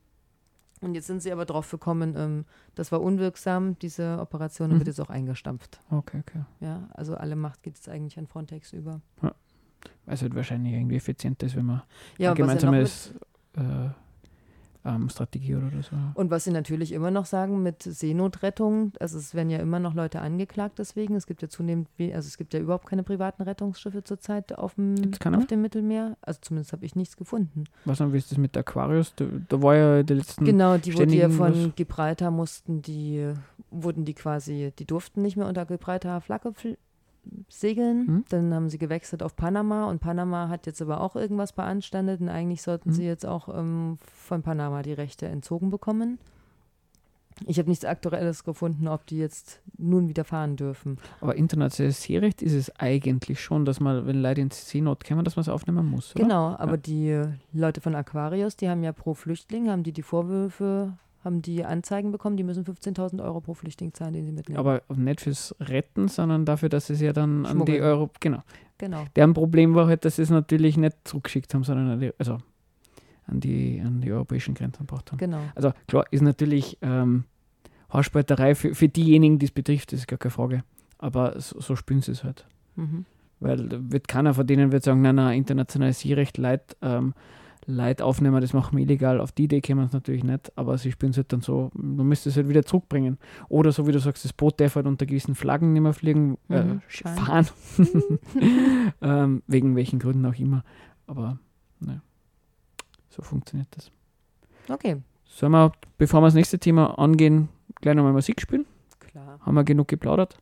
Und jetzt sind sie aber drauf gekommen, ähm, das war unwirksam, diese Operation, und Mhm. wird jetzt auch eingestampft. Okay, okay. Ja, also alle Macht geht jetzt eigentlich an Frontex über. Weil es halt wahrscheinlich irgendwie effizient ist, wenn man Ja, ja gemeinsames äh, ähm, Strategie oder so. Und was sie natürlich immer noch sagen mit Seenotrettung, also es werden ja immer noch Leute angeklagt deswegen. Es gibt ja zunehmend, also es gibt ja überhaupt keine privaten Rettungsschiffe zurzeit auf dem, auf dem Mittelmeer. Also zumindest habe ich nichts gefunden. Was wie ist das mit Aquarius? Da, da war ja die letzten. Genau, die wurden ja von Gibraltar mussten, die wurden die quasi, die durften nicht mehr unter Gibraltar Flagge fl- segeln. Mhm. Dann haben sie gewechselt auf Panama und Panama hat jetzt aber auch irgendwas beanstandet und eigentlich sollten Mhm. sie jetzt auch ähm, von Panama die Rechte entzogen bekommen. Ich habe nichts Aktuelles gefunden, ob die jetzt nun wieder fahren dürfen. Aber internationales Seerecht ist es eigentlich schon, dass man, wenn Leute in Seenot kommen, dass man es aufnehmen muss. Oder? Genau, aber die äh, Leute von Aquarius, die haben ja pro Flüchtling, haben die die Vorwürfe, haben die Anzeigen bekommen, die müssen 15.000 Euro pro Flüchtling zahlen, den sie mitnehmen. Aber nicht fürs Retten, sondern dafür, dass sie es ja dann an die Schmuggeln. Euro. Genau. genau. Deren Problem war halt, dass sie es natürlich nicht zurückgeschickt haben, sondern an die, also an die, an die europäischen Grenzen gebracht haben. Genau. Also klar, ist natürlich ähm, Haarspalterei für, für diejenigen, die es betrifft, das ist gar keine Frage. Aber so, so spielen sie es halt. Mhm. Weil wird keiner von denen wird sagen, nein, nein, internationales Seerecht, Leute, ähm, Leute aufnehmen, das machen wir illegal. Auf die Idee kämen wir es natürlich nicht, aber sie spielen es halt dann so, du müsstest es halt wieder zurückbringen. Oder so wie du sagst, das Boot darf halt unter gewissen Flaggen nicht mehr fliegen, äh, Mhm, fahren. [laughs] [laughs] ähm, wegen welchen Gründen auch immer. Aber ne, so funktioniert das. Okay, Sollen wir, bevor wir das nächste Thema angehen, gleich nochmal Musik spielen? klar. Haben wir genug geplaudert?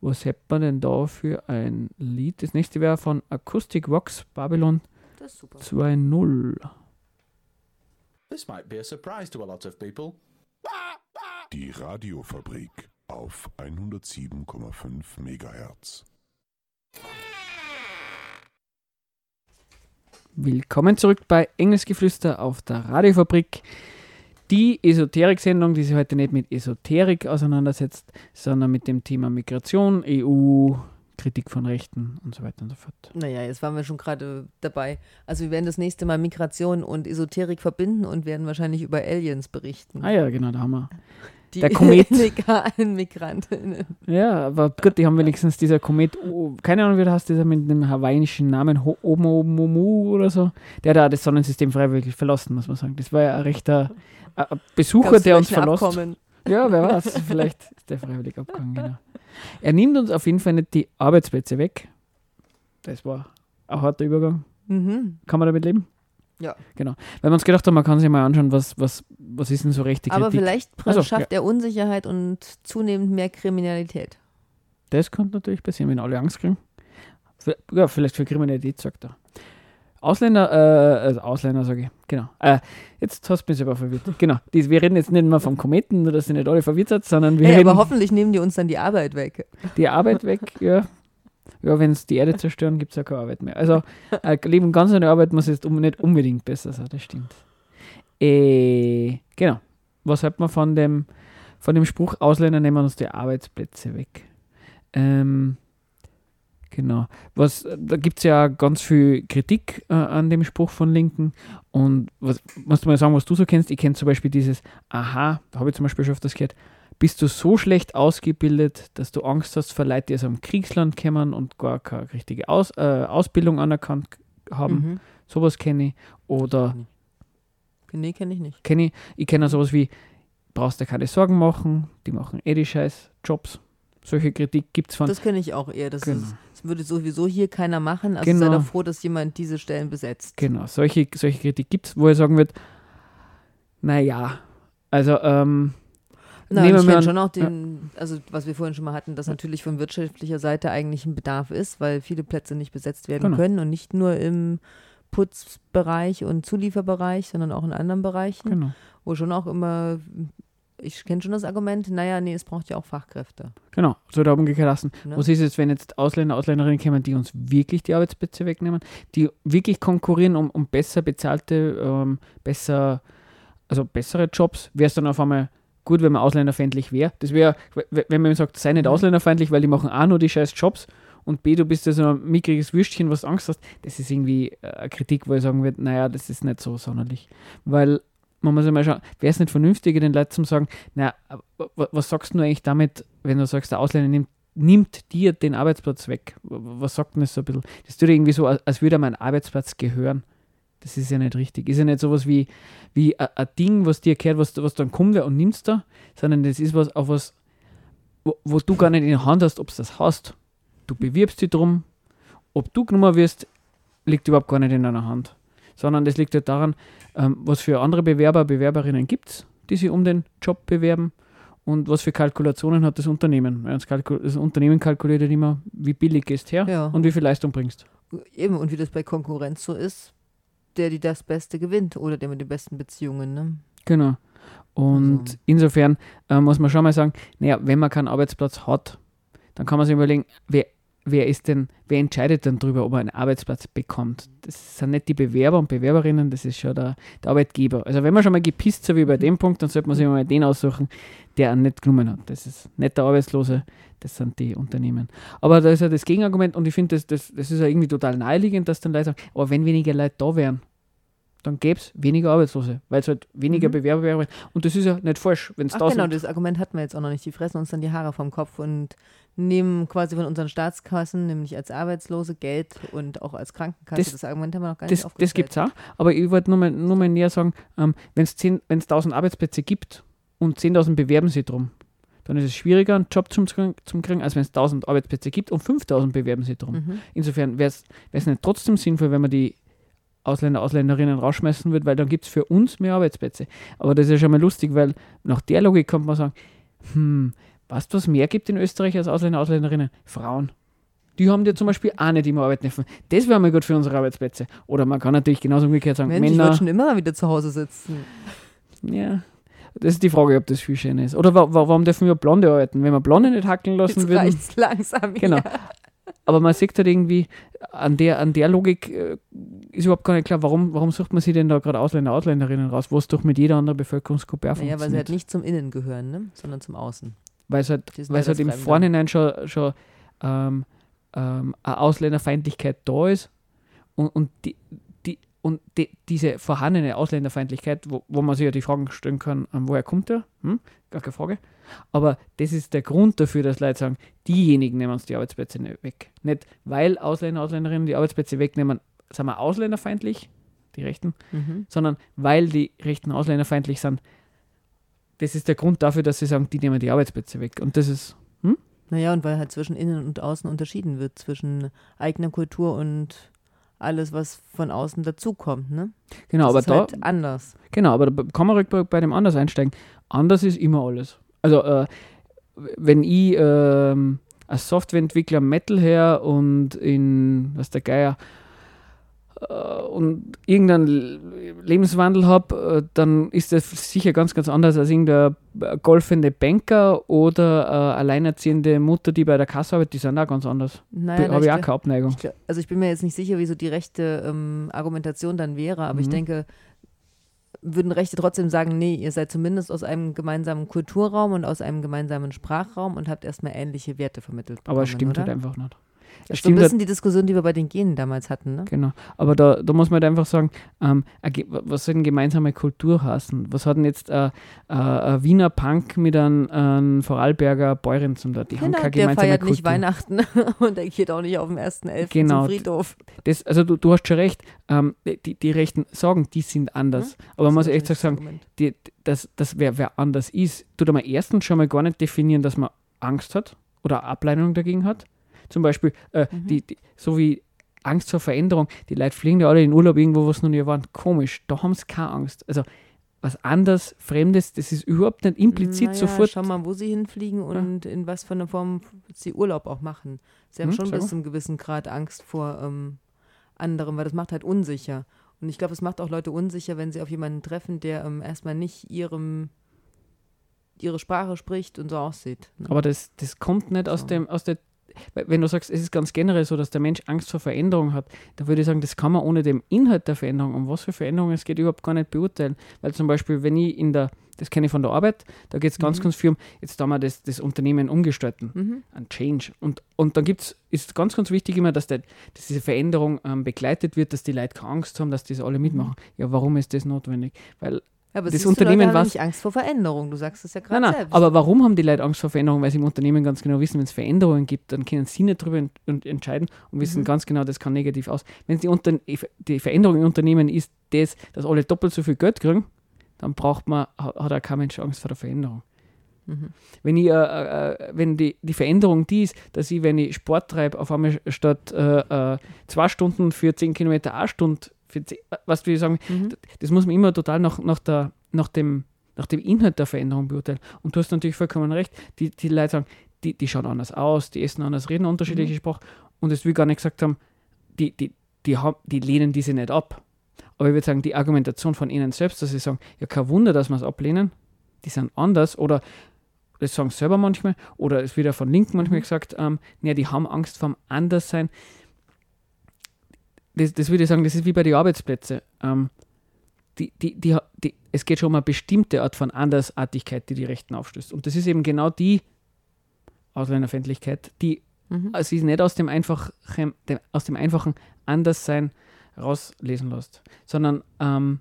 Was hätten wir denn da für ein Lied? Das nächste wäre von Acoustic Vox Babylon Das ist super. 2.0. This might be a surprise to a lot of people. Die Radiofabrik auf 107,5 Megahertz. Willkommen zurück bei Engelsgeflüster auf der Radiofabrik. Die Esoterik-Sendung, die sich heute nicht mit Esoterik auseinandersetzt, sondern mit dem Thema Migration, EU, Kritik von Rechten und so weiter und so fort. Naja, jetzt waren wir schon gerade dabei. Also wir werden das nächste Mal Migration und Esoterik verbinden und werden wahrscheinlich über Aliens berichten. Ah ja, genau, da haben wir. Die der [laughs] Komet. illegalen Migrantinnen. Ja, aber gut, die haben wenigstens dieser Komet, oh, keine Ahnung, wie der heißt, dieser mit dem hawaiischen Namen, Oumuamua oder so, der da das Sonnensystem freiwillig verlassen, muss man sagen. Das war ja ein rechter äh, Besucher, Gab's der uns ein. Abkommen? Ja, wer weiß, vielleicht ist der freiwillig abgegangen, genau. Er nimmt uns auf jeden Fall nicht die Arbeitsplätze weg. Das war ein harter Übergang. Mhm. Kann man damit leben? Ja. Genau. Weil wir uns gedacht haben, man kann sich mal anschauen, was, was, was ist denn so rechte Kritik. Aber vielleicht Also, schafft er Unsicherheit und zunehmend mehr Kriminalität. Das könnte natürlich passieren, wenn alle Angst kriegen. Ja, vielleicht für Kriminalität, sagt er. Ausländer, äh, also Ausländer sage ich, genau. Äh, jetzt hast du mich aber verwirrt. Genau. Die, wir reden jetzt nicht mehr vom Kometen, nur dass ihr nicht alle verwirrt seid, sondern wir Hey, reden aber hoffentlich nehmen die uns dann die Arbeit weg. die Arbeit weg. Ja, ja wenn es die Erde zerstören, gibt es ja keine Arbeit mehr. Also, äh, Leben ganz ohne Arbeit muss jetzt um, nicht unbedingt besser sein, das stimmt. Äh, genau. Was hat man von dem, von dem Spruch, Ausländer nehmen uns die Arbeitsplätze weg? Ähm, genau. Was, da gibt es ja ganz viel Kritik äh, an dem Spruch von Linken. Und was musst du mal sagen, was du so kennst? Ich kenne zum Beispiel dieses Aha, da habe ich zum Beispiel schon öfters gehört. Bist du so schlecht ausgebildet, dass du Angst hast vor Leuten, die aus einem Kriegsland kommen und gar keine richtige aus, äh, Ausbildung anerkannt haben? Mhm. Sowas kenne ich. Oder Nee, kenne ich nicht. kenne ich, ich kenne sowas wie, brauchst dir keine Sorgen machen, die machen eh die scheiß Jobs. Solche Kritik gibt es von. Das kenne ich auch eher. Das, Genau. ist, das würde sowieso hier keiner machen. Also Genau. sei doch froh, dass jemand diese Stellen besetzt. Genau, solche, solche Kritik gibt es, wo er sagen wird, naja, also ähm, Na, nehmen ich an- schon auch den, also was wir vorhin schon mal hatten, dass natürlich von wirtschaftlicher Seite eigentlich ein Bedarf ist, weil viele Plätze nicht besetzt werden Genau. können und nicht nur im Putzbereich und Zulieferbereich, sondern auch in anderen Bereichen, genau, wo schon auch immer, ich kenne schon das Argument, naja, nee, es braucht ja auch Fachkräfte. genau, so da umgekehrt lassen. Ne? Was ist es, wenn jetzt Ausländer, Ausländerinnen kommen, die uns wirklich die Arbeitsplätze wegnehmen, die wirklich konkurrieren um, um besser bezahlte, ähm, besser, also bessere Jobs, wäre es dann auf einmal gut, wenn man ausländerfeindlich wäre. Das wäre, wenn man sagt, sei nicht Mhm. ausländerfeindlich, weil die machen auch nur die scheiß Jobs und B, du bist ja so ein mickriges Würstchen, was du Angst hast, das ist irgendwie äh, eine Kritik, wo ich sagen würde, naja, das ist nicht so sonderlich. Weil man muss ja mal schauen, wäre es nicht vernünftiger, den Leuten zu sagen, wa- was sagst du eigentlich damit, wenn du sagst, der Ausländer nimmt, nimmt dir den Arbeitsplatz weg? Was sagt denn das so ein bisschen? Das tut irgendwie so, als, würde mein Arbeitsplatz gehören. Das ist ja nicht richtig. Ist ja nicht sowas wie, wie ein Ding, was dir gehört, was, was dann kommt und nimmst da, sondern das ist was, auf was, wo, wo du gar nicht in der Hand hast, ob du das hast. Du bewirbst dich drum, ob du genommen wirst, liegt überhaupt gar nicht in deiner Hand. Sondern das liegt halt daran, ähm, was für andere Bewerber, Bewerberinnen gibt es, die sich um den Job bewerben und was für Kalkulationen hat das Unternehmen. Das, Kalkul das Unternehmen kalkuliert halt immer, wie billig gehst her Ja. und wie viel Leistung bringst. Eben, und wie das bei Konkurrenz so ist, der, die das Beste gewinnt oder der mit den besten Beziehungen, ne? Genau. Und Also- insofern äh, muss man schon mal sagen, naja, wenn man keinen Arbeitsplatz hat, dann kann man sich überlegen, wer, wer ist denn, wer entscheidet denn darüber, ob er einen Arbeitsplatz bekommt? Das sind nicht die Bewerber und Bewerberinnen, das ist schon der, der Arbeitgeber. Also wenn man schon mal gepisst so wie bei dem Punkt, dann sollte man sich mal den aussuchen, der einen nicht genommen hat. Das ist nicht der Arbeitslose, das sind die Unternehmen. Aber da ist ja das Gegenargument und ich finde, das, das, das ist ja irgendwie total naheliegend, dass dann Leute sagen, aber wenn weniger Leute da wären, dann gäbe es weniger Arbeitslose, weil es halt weniger Mhm. Bewerber wäre. Und das ist ja nicht falsch, wenn es tausend genau, das Argument hatten wir jetzt auch noch nicht. Die fressen uns dann die Haare vom Kopf und nehmen quasi von unseren Staatskassen, nämlich als Arbeitslose, Geld und auch als Krankenkasse. Das- Das, Argument haben wir noch gar das, nicht das aufgestellt. gibt es auch. Aber ich wollte nur mal, nur mal näher sagen, ähm, wenn es 1000 Arbeitsplätze gibt und 10.000 bewerben sich drum, dann ist es schwieriger, einen Job zum, zum kriegen, als wenn es 1000 Arbeitsplätze gibt und 5000 bewerben sich drum. Mhm. Insofern wäre es nicht trotzdem sinnvoll, wenn man die Ausländer, Ausländerinnen rausschmeißen würde, weil dann gibt es für uns mehr Arbeitsplätze. Aber das ist ja schon mal lustig, weil nach der Logik kommt man sagen, hm, weißt du, was mehr gibt in Österreich als Ausländer, Ausländerinnen? Frauen. Die haben dir zum Beispiel auch nicht immer arbeiten dürfen. Das wäre mal gut für unsere Arbeitsplätze. Oder man kann natürlich genauso umgekehrt sagen, Mensch, ich Männer. wollte schon immer wieder zu Hause sitzen. Ja, das ist die Frage, ob das viel schön ist. Oder wa wa warum dürfen wir Blonde arbeiten? Wenn wir Blonde nicht hackeln lassen Jetzt würden. reicht's langsam. Genau. Ja. Aber man sieht halt irgendwie, an der, an der Logik äh, ist überhaupt gar nicht klar, warum, warum sucht man sich denn da gerade Ausländer, Ausländerinnen raus, wo es doch mit jeder anderen Bevölkerungsgruppe auch Naja, weil sie halt nicht zum Innen gehören, ne? sondern zum Außen. Weil es halt, weil es halt im Fremde. Vorhinein schon, schon ähm, ähm, eine Ausländerfeindlichkeit da ist und, und, die, die, und die, diese vorhandene Ausländerfeindlichkeit, wo, wo man sich ja die Fragen stellen kann, ähm, woher kommt der? Hm? Gar keine Frage. Aber das ist der Grund dafür, dass Leute sagen, diejenigen nehmen uns die Arbeitsplätze nicht weg. Nicht weil Ausländer, Ausländerinnen die Arbeitsplätze wegnehmen, sind wir ausländerfeindlich, die Rechten, Mhm. sondern weil die Rechten ausländerfeindlich sind. Das ist der Grund dafür, dass sie sagen, die nehmen die Arbeitsplätze weg. Und das ist Naja, und weil halt zwischen Innen und Außen unterschieden wird, zwischen eigener Kultur und alles, was von außen dazukommt. Ne? Genau, das aber ist da, halt anders. genau, aber da kann man ruhig bei, dem anders einsteigen. Anders ist immer alles. Also, äh, wenn ich ähm, als Softwareentwickler Metal her und in, was der Geier, äh, und irgendeinen Le- Lebenswandel habe, äh, dann ist das sicher ganz, ganz anders als irgendein äh, golfende Banker oder äh, alleinerziehende Mutter, die bei der Kasse arbeitet, die sind auch ganz anders. Naja, Habe ich auch ich, keine Abneigung. ich, glaub- also ich bin mir jetzt nicht sicher, wie so die rechte ähm, Argumentation dann wäre, aber ich Mhm. denke, würden Rechte trotzdem sagen, nee, ihr seid zumindest aus einem gemeinsamen Kulturraum und aus einem gemeinsamen Sprachraum und habt erstmal ähnliche Werte vermittelt. Aber es bekommen, stimmt oder? halt einfach nicht. Das ist so ein bisschen die Diskussion, die wir bei den Genen damals hatten, ne? Genau. Aber da, da muss man halt einfach sagen, ähm, was soll denn gemeinsame Kultur heißen? Was hat denn jetzt äh, äh, ein Wiener Punk mit einem, einem Vorarlberger Bäuerin zum tun? Die haben Genau, keine der gemeinsame feiert Kultur. nicht Weihnachten [laughs] und der geht auch nicht auf dem 1.11. Genau. zum Friedhof. Das, also du, du hast schon recht, ähm, die, die Rechten sagen, die sind anders. Aber man muss echt sagen, die, dass, dass wer, wer anders ist, tut man erstens schon mal gar nicht definieren, dass man Angst hat oder Ablehnung dagegen hat. Zum Beispiel, äh, Mhm. die, die, so wie Angst vor Veränderung. Die Leute fliegen ja alle in Urlaub irgendwo, wo sie noch nie waren. Komisch, da haben sie keine Angst. Also was anders, Fremdes, das ist überhaupt nicht implizit naja, sofort. Schau mal, wo sie hinfliegen und in was für einer Form sie Urlaub auch machen. Sie haben Hm, schon bis zu einem gewissen Grad Angst vor ähm, anderen, weil das macht halt unsicher. Und ich glaube, es macht auch Leute unsicher, wenn sie auf jemanden treffen, der ähm, erstmal nicht ihrem ihre Sprache spricht und so aussieht. ne? Aber das, das kommt nicht aus So. dem, aus der, wenn du sagst, es ist ganz generell so, dass der Mensch Angst vor Veränderung hat, dann würde ich sagen, das kann man ohne den Inhalt der Veränderung, um was für Veränderungen es geht, überhaupt gar nicht beurteilen. Weil zum Beispiel, wenn ich in der, das kenne ich von der Arbeit, da geht es ganz, Mhm. ganz viel um, jetzt da wir das, das Unternehmen umgestalten. Mhm. ein Change. Und, und dann gibt's, ist ganz, ganz wichtig immer, dass, der, dass diese Veränderung ähm, begleitet wird, dass die Leute keine Angst haben, dass das alle mitmachen. Ja, warum ist das notwendig? Weil, Ja, aber Das du, Unternehmen Leute was- nicht Angst vor Veränderung. Du sagst es ja gerade nein, selbst. aber warum haben die Leute Angst vor Veränderung? Weil sie im Unternehmen ganz genau wissen, wenn es Veränderungen gibt, dann können sie nicht darüber ent entscheiden und wissen Mhm. ganz genau, das kann negativ aus. Wenn die, Unter die Veränderung im Unternehmen ist, das, dass alle doppelt so viel Geld kriegen, dann braucht man, hat auch kein Mensch Angst vor der Veränderung. Mhm. Wenn, ich, äh, äh, wenn die, die Veränderung die ist, dass ich, wenn ich Sport treibe, auf einmal statt äh, äh, zwei Stunden für zehn Kilometer eine Stunde, für was ich sagen, Mhm. das muss man immer total nach, nach, der, nach, dem, nach dem Inhalt der Veränderung beurteilen. Und du hast natürlich vollkommen recht, die, die Leute sagen, die, die schauen anders aus, die essen anders, reden unterschiedliche Mhm. Sprache. Und es will gar nicht gesagt haben, die, die, die, haben, die lehnen diese nicht ab. Aber ich würde sagen, die Argumentation von ihnen selbst, dass sie sagen, ja, kein Wunder, dass wir es ablehnen, die sind anders oder das sagen sie selber manchmal, oder es wird ja von Linken manchmal Mhm. gesagt, ähm, ja, die haben Angst vom Anderssein. Das, das würde ich sagen, das ist wie bei den Arbeitsplätzen. Ähm, die, die, die, die, es geht schon um eine bestimmte Art von Andersartigkeit, die die Rechten aufstößt. Und das ist eben genau die Ausländerfeindlichkeit, die Mhm. also sie ist nicht aus dem einfachen, dem, aus dem einfachen Anderssein rauslesen lässt, sondern, ähm,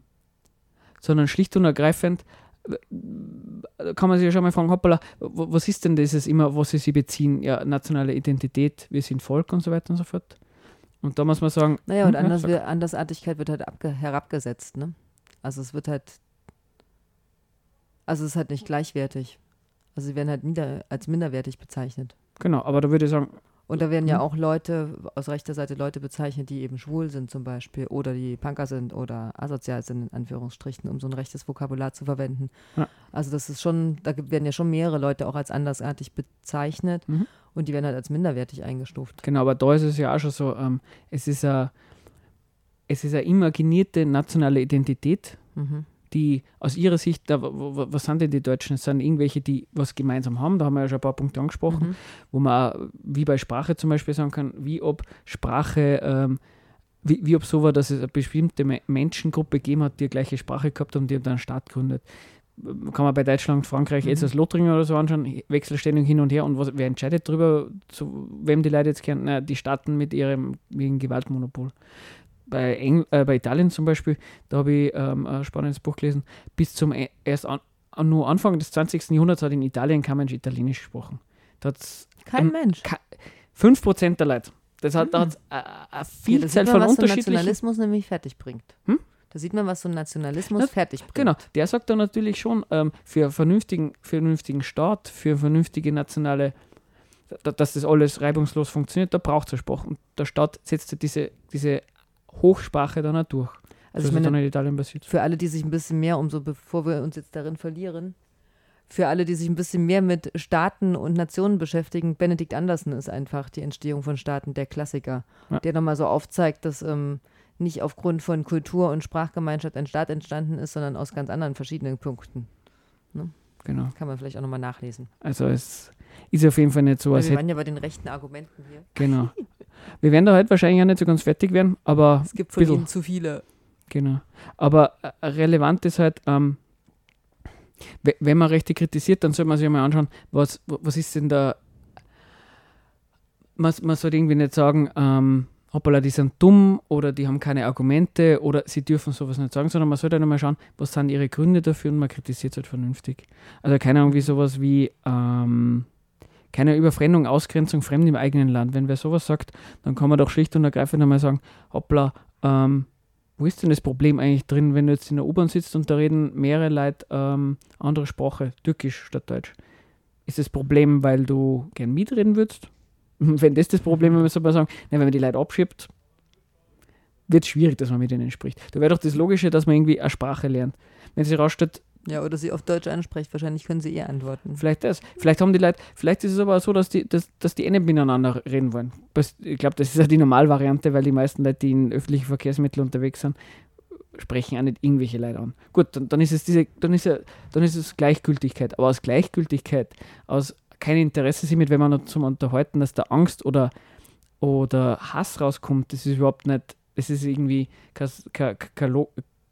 sondern schlicht und ergreifend da kann man sich ja schon mal fragen, hoppala, was ist denn dieses immer, was sie sich beziehen? Ja, nationale Identität, wir sind Volk und so weiter und so fort. Und da muss man sagen. Naja, und hm, Anders, ja, Andersartigkeit wird halt herabgesetzt, ne? Also es wird halt, also es ist halt nicht gleichwertig. Also sie werden halt nieder, als minderwertig bezeichnet. Genau, aber da würde ich sagen, und da werden ja mhm. auch Leute, aus rechter Seite Leute bezeichnet, die eben schwul sind zum Beispiel oder die Punker sind oder asozial sind, in Anführungsstrichen, um so ein rechtes Vokabular zu verwenden. Ja. Also das ist schon, da werden ja schon mehrere Leute auch als andersartig bezeichnet mhm. und die werden halt als minderwertig eingestuft. Genau, aber da ist es ja auch schon so, ähm, es ist ja es ist eine imaginierte nationale Identität, mhm die aus ihrer Sicht, da, was sind denn die Deutschen? Es sind irgendwelche, die was gemeinsam haben, da haben wir ja schon ein paar Punkte angesprochen, mhm. wo man wie bei Sprache zum Beispiel sagen kann, wie ob Sprache, ähm, wie, wie ob so war, dass es eine bestimmte Menschengruppe gegeben hat, die eine gleiche Sprache gehabt haben, die dann einen Staat gründet. Kann man bei Deutschland Frankreich mhm. jetzt als Lothringen oder so anschauen, Wechselstellung hin und her und was, wer entscheidet darüber, zu wem die Leute jetzt kennen? Na, die Staaten mit ihrem wegen Gewaltmonopol bei, Eng äh, bei Italien zum Beispiel, da habe ich ähm, ein spannendes Buch gelesen, bis zum e erst an, nur Anfang des 20. Jahrhunderts hat in Italien kein Mensch Italienisch gesprochen. Da kein ähm, Mensch? 5% der Leute. Das hat, hm. da hat eine Vielzahl ja, von was unterschiedlichen... So Nationalismus nämlich fertig bringt. Hm? Da sieht man, was so ein Nationalismus ja, fertig bringt. Genau, der sagt dann natürlich schon, ähm, für, einen vernünftigen, für vernünftigen Staat, für vernünftige nationale, dass das alles reibungslos funktioniert, da braucht es eine Sprache. Und der Staat setzt diese, diese Hochsprache dann auch durch. Also so ich meine, in Italien passiert. Für alle, die sich ein bisschen mehr, um so bevor wir uns jetzt darin verlieren, für alle, die sich ein bisschen mehr mit Staaten und Nationen beschäftigen, Benedikt Andersen ist einfach die Entstehung von Staaten der Klassiker, ja. der nochmal so aufzeigt, dass ähm, nicht aufgrund von Kultur und Sprachgemeinschaft ein Staat entstanden ist, sondern aus ganz anderen verschiedenen Punkten. Ne? Genau. Kann man vielleicht auch nochmal nachlesen. Also es ist auf jeden Fall nicht so. Als wir waren ja bei den rechten Argumenten hier. Genau. [laughs] Wir werden da heute wahrscheinlich auch nicht so ganz fertig werden, aber. Es gibt von ihnen zu viele. Genau. Aber äh, relevant ist halt, ähm, wenn man Rechte kritisiert, dann soll man sich mal anschauen, was, was ist denn da. Man, man sollte irgendwie nicht sagen, ähm, hoppala, die sind dumm oder die haben keine Argumente oder sie dürfen sowas nicht sagen, sondern man sollte halt mal schauen, was sind ihre Gründe dafür und man kritisiert es halt vernünftig. Also keine Ahnung, wie sowas wie, ähm, keine Überfremdung, Ausgrenzung, Fremd im eigenen Land. Wenn wer sowas sagt, dann kann man doch schlicht und ergreifend einmal sagen, hoppla, ähm, wo ist denn das Problem eigentlich drin, wenn du jetzt in der U-Bahn sitzt und da reden mehrere Leute ähm, andere Sprache, Türkisch statt Deutsch? Ist das Problem, weil du gern mitreden würdest? [laughs] wenn das das Problem ist, soll man sagen, na, wenn man die Leute abschiebt, wird es schwierig, dass man mit ihnen spricht. Da wäre doch das Logische, dass man irgendwie eine Sprache lernt. Wenn sie rausstellt, ja, oder sie auf Deutsch anspricht, wahrscheinlich können sie eher antworten. Vielleicht das. Vielleicht haben die Leute, vielleicht ist es aber so, dass die, dass, dass die eh nicht miteinander reden wollen. Ich glaube, das ist ja die Normalvariante, weil die meisten Leute, die in öffentlichen Verkehrsmitteln unterwegs sind, sprechen auch nicht irgendwelche Leute an. Gut, dann, dann ist es diese, dann ist ja, dann ist es Gleichgültigkeit. Aber aus Gleichgültigkeit, aus kein Interesse sich mit, wenn man zum Unterhalten, dass da Angst oder, oder Hass rauskommt, das ist überhaupt nicht, das ist irgendwie kein, kein, kein,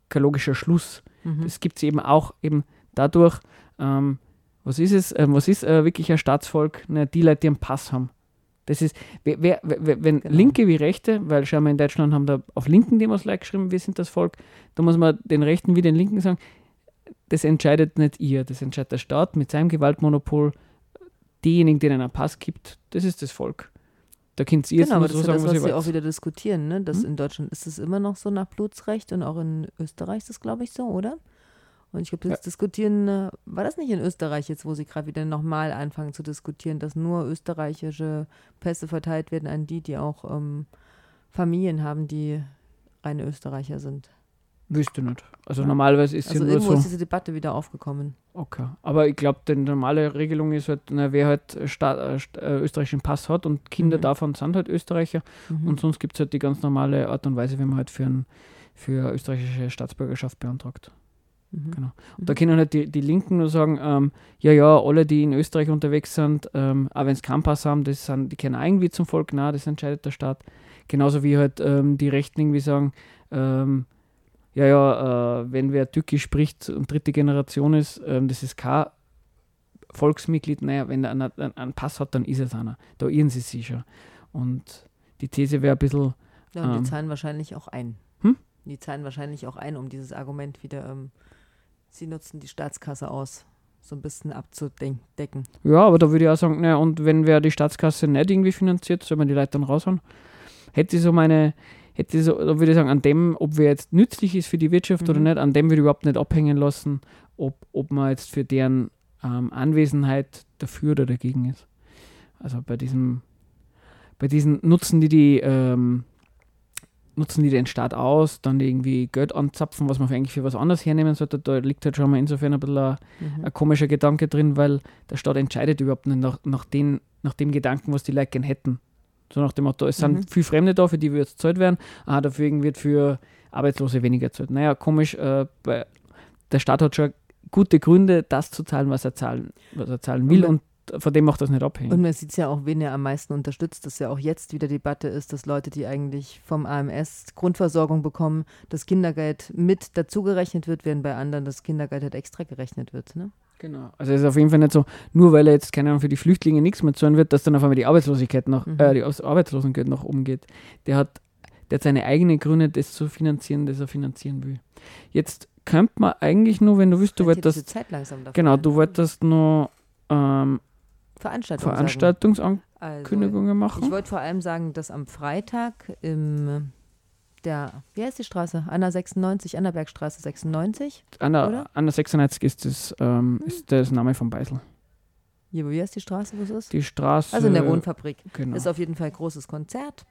kein logischer Schluss Mhm. Das gibt es eben auch eben dadurch, ähm, was ist es, ähm, was ist äh, wirklich ein Staatsvolk? Na, die Leute, die einen Pass haben. Das ist, wer, wer, wenn genau. Linke wie Rechte, weil schau mal in Deutschland haben da auf linken Demos like geschrieben, wir sind das Volk, da muss man den Rechten wie den Linken sagen, das entscheidet nicht ihr, das entscheidet der Staat mit seinem Gewaltmonopol. Diejenigen, denen einen Pass gibt, das ist das Volk. Da könnt ihr genau, jetzt nur so sagen, das, was, was Sie auch wieder diskutieren. Ne? Das hm? In Deutschland ist es immer noch so nach Blutsrecht und auch in Österreich ist es, glaube ich, so, oder? Und ich glaube, jetzt ja. diskutieren, äh, war das nicht in Österreich jetzt, wo sie gerade wieder nochmal anfangen zu diskutieren, dass nur österreichische Pässe verteilt werden an die, die auch ähm, Familien haben, die reine Österreicher sind? Wüsste nicht. Also ja. normalerweise ist also ja nur so. ist diese Debatte wieder aufgekommen. Okay. Aber ich glaube, die normale Regelung ist halt, na, wer halt Staat, äh, äh, österreichischen Pass hat und Kinder mhm. davon sind halt Österreicher. Mhm. Und sonst gibt es halt die ganz normale Art und Weise, wie man halt für, ein, für österreichische Staatsbürgerschaft beantragt. Mhm. Genau. Und da können halt die, die Linken nur sagen, ähm, ja, ja, alle, die in Österreich unterwegs sind, ähm, auch wenn sie keinen Pass haben, das sind, die können irgendwie zum Volk, na, das entscheidet der Staat. Genauso wie halt ähm, die Rechten irgendwie sagen, ähm, ja, ja, äh, wenn wer Türkisch spricht und dritte Generation ist, ähm, das ist kein Volksmitglied, naja, wenn er einen, einen, Pass hat, dann ist es einer. Da irren sie sich schon. Und die These wäre ein bisschen. Ja, und ähm, die zahlen wahrscheinlich auch ein. Die zahlen wahrscheinlich auch ein, um dieses Argument wieder, ähm, sie nutzen die Staatskasse aus, so ein bisschen abzudecken. Ja, aber da würde ich auch sagen, naja, und wenn wer die Staatskasse nicht irgendwie finanziert, soll man die Leute dann raushauen. Hätte ich so meine, hätte ich so, da würde ich sagen, an dem, ob wer jetzt nützlich ist für die Wirtschaft oder Mhm. nicht, an dem würde ich überhaupt nicht abhängen lassen, ob, ob man jetzt für deren ähm, Anwesenheit dafür oder dagegen ist. Also bei diesem, bei diesen nutzen die die, ähm, nutzen die den Staat aus, dann irgendwie Geld anzapfen, was man für eigentlich für was anderes hernehmen sollte. Da liegt halt schon mal insofern ein bisschen ein, Mhm. ein komischer Gedanke drin, weil der Staat entscheidet überhaupt nicht nach, nach, den, nach dem Gedanken, was die Leute gerne hätten. So nach dem Motto, es sind Mhm. viele Fremde da, für die wird gezahlt werden, ah, dafür wird für Arbeitslose weniger gezahlt. Naja, komisch, äh, bei, der Staat hat schon gute Gründe, das zu zahlen, was er zahlen, was er zahlen will Und und, von dem macht das nicht abhängig. Und man sieht es ja auch, wen er am meisten unterstützt, dass ja auch jetzt wieder Debatte ist, dass Leute, die eigentlich vom AMS Grundversorgung bekommen, das Kindergeld mit dazugerechnet wird, während bei anderen das Kindergeld halt extra gerechnet wird. Ne? Genau. Also es ist auf jeden Fall nicht so, nur weil er jetzt, keine Ahnung, für die Flüchtlinge nichts mehr zahlen wird, dass dann auf einmal die Arbeitslosigkeit noch, Mhm. äh, die Arbeitslosengeld noch umgeht. Der hat, der hat seine eigenen Gründe, das zu finanzieren, das er finanzieren will. Jetzt könnte man eigentlich nur, wenn du wüsst, du wolltest, Zeit langsam davon genau, du wolltest nur ähm. Veranstaltungsankündigungen Also, machen. ich wollte vor allem sagen, dass am Freitag im der, wie heißt die Straße? Anna 96, Annabergstraße 96. An der, oder? an der 96 ist das, ähm, ist das Name von Beisel. Hier, wie heißt die Straße, wo es ist? Die Straße. Also in der Wohnfabrik. Genau. Ist auf jeden Fall ein großes Konzert.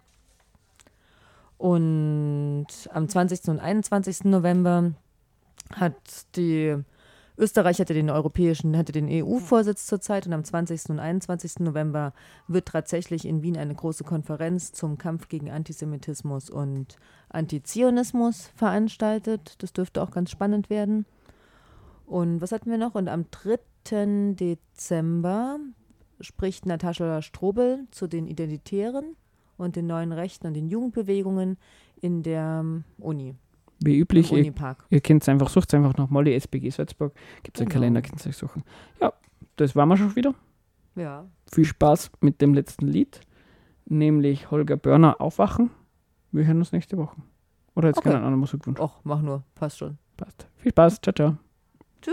Und am 20. und 21. November hat die Österreich hatte den europäischen, hatte den EU-Vorsitz zurzeit und am 20. und 21. November wird tatsächlich in Wien eine große Konferenz zum Kampf gegen Antisemitismus und Antizionismus veranstaltet. Das dürfte auch ganz spannend werden. Und was hatten wir noch? Und am 3. Dezember spricht Natascha Strobel zu den Identitären und den neuen Rechten und den Jugendbewegungen in der ähm, Uni, Wie üblich, ihr, Unipark. ihr könnt einfach, sucht einfach nach Molly SPG Salzburg. Gibt es einen Genau. Kalender, könnt ihr euch suchen. Ja, das waren wir schon wieder. Ja. Viel Spaß mit dem letzten Lied, nämlich Holger Börner Aufwachen. Wir hören uns nächste Woche. Oder jetzt Okay. keinen anderen Musikwunsch. Och, mach nur, passt schon. Passt. Viel Spaß. Ciao, ciao.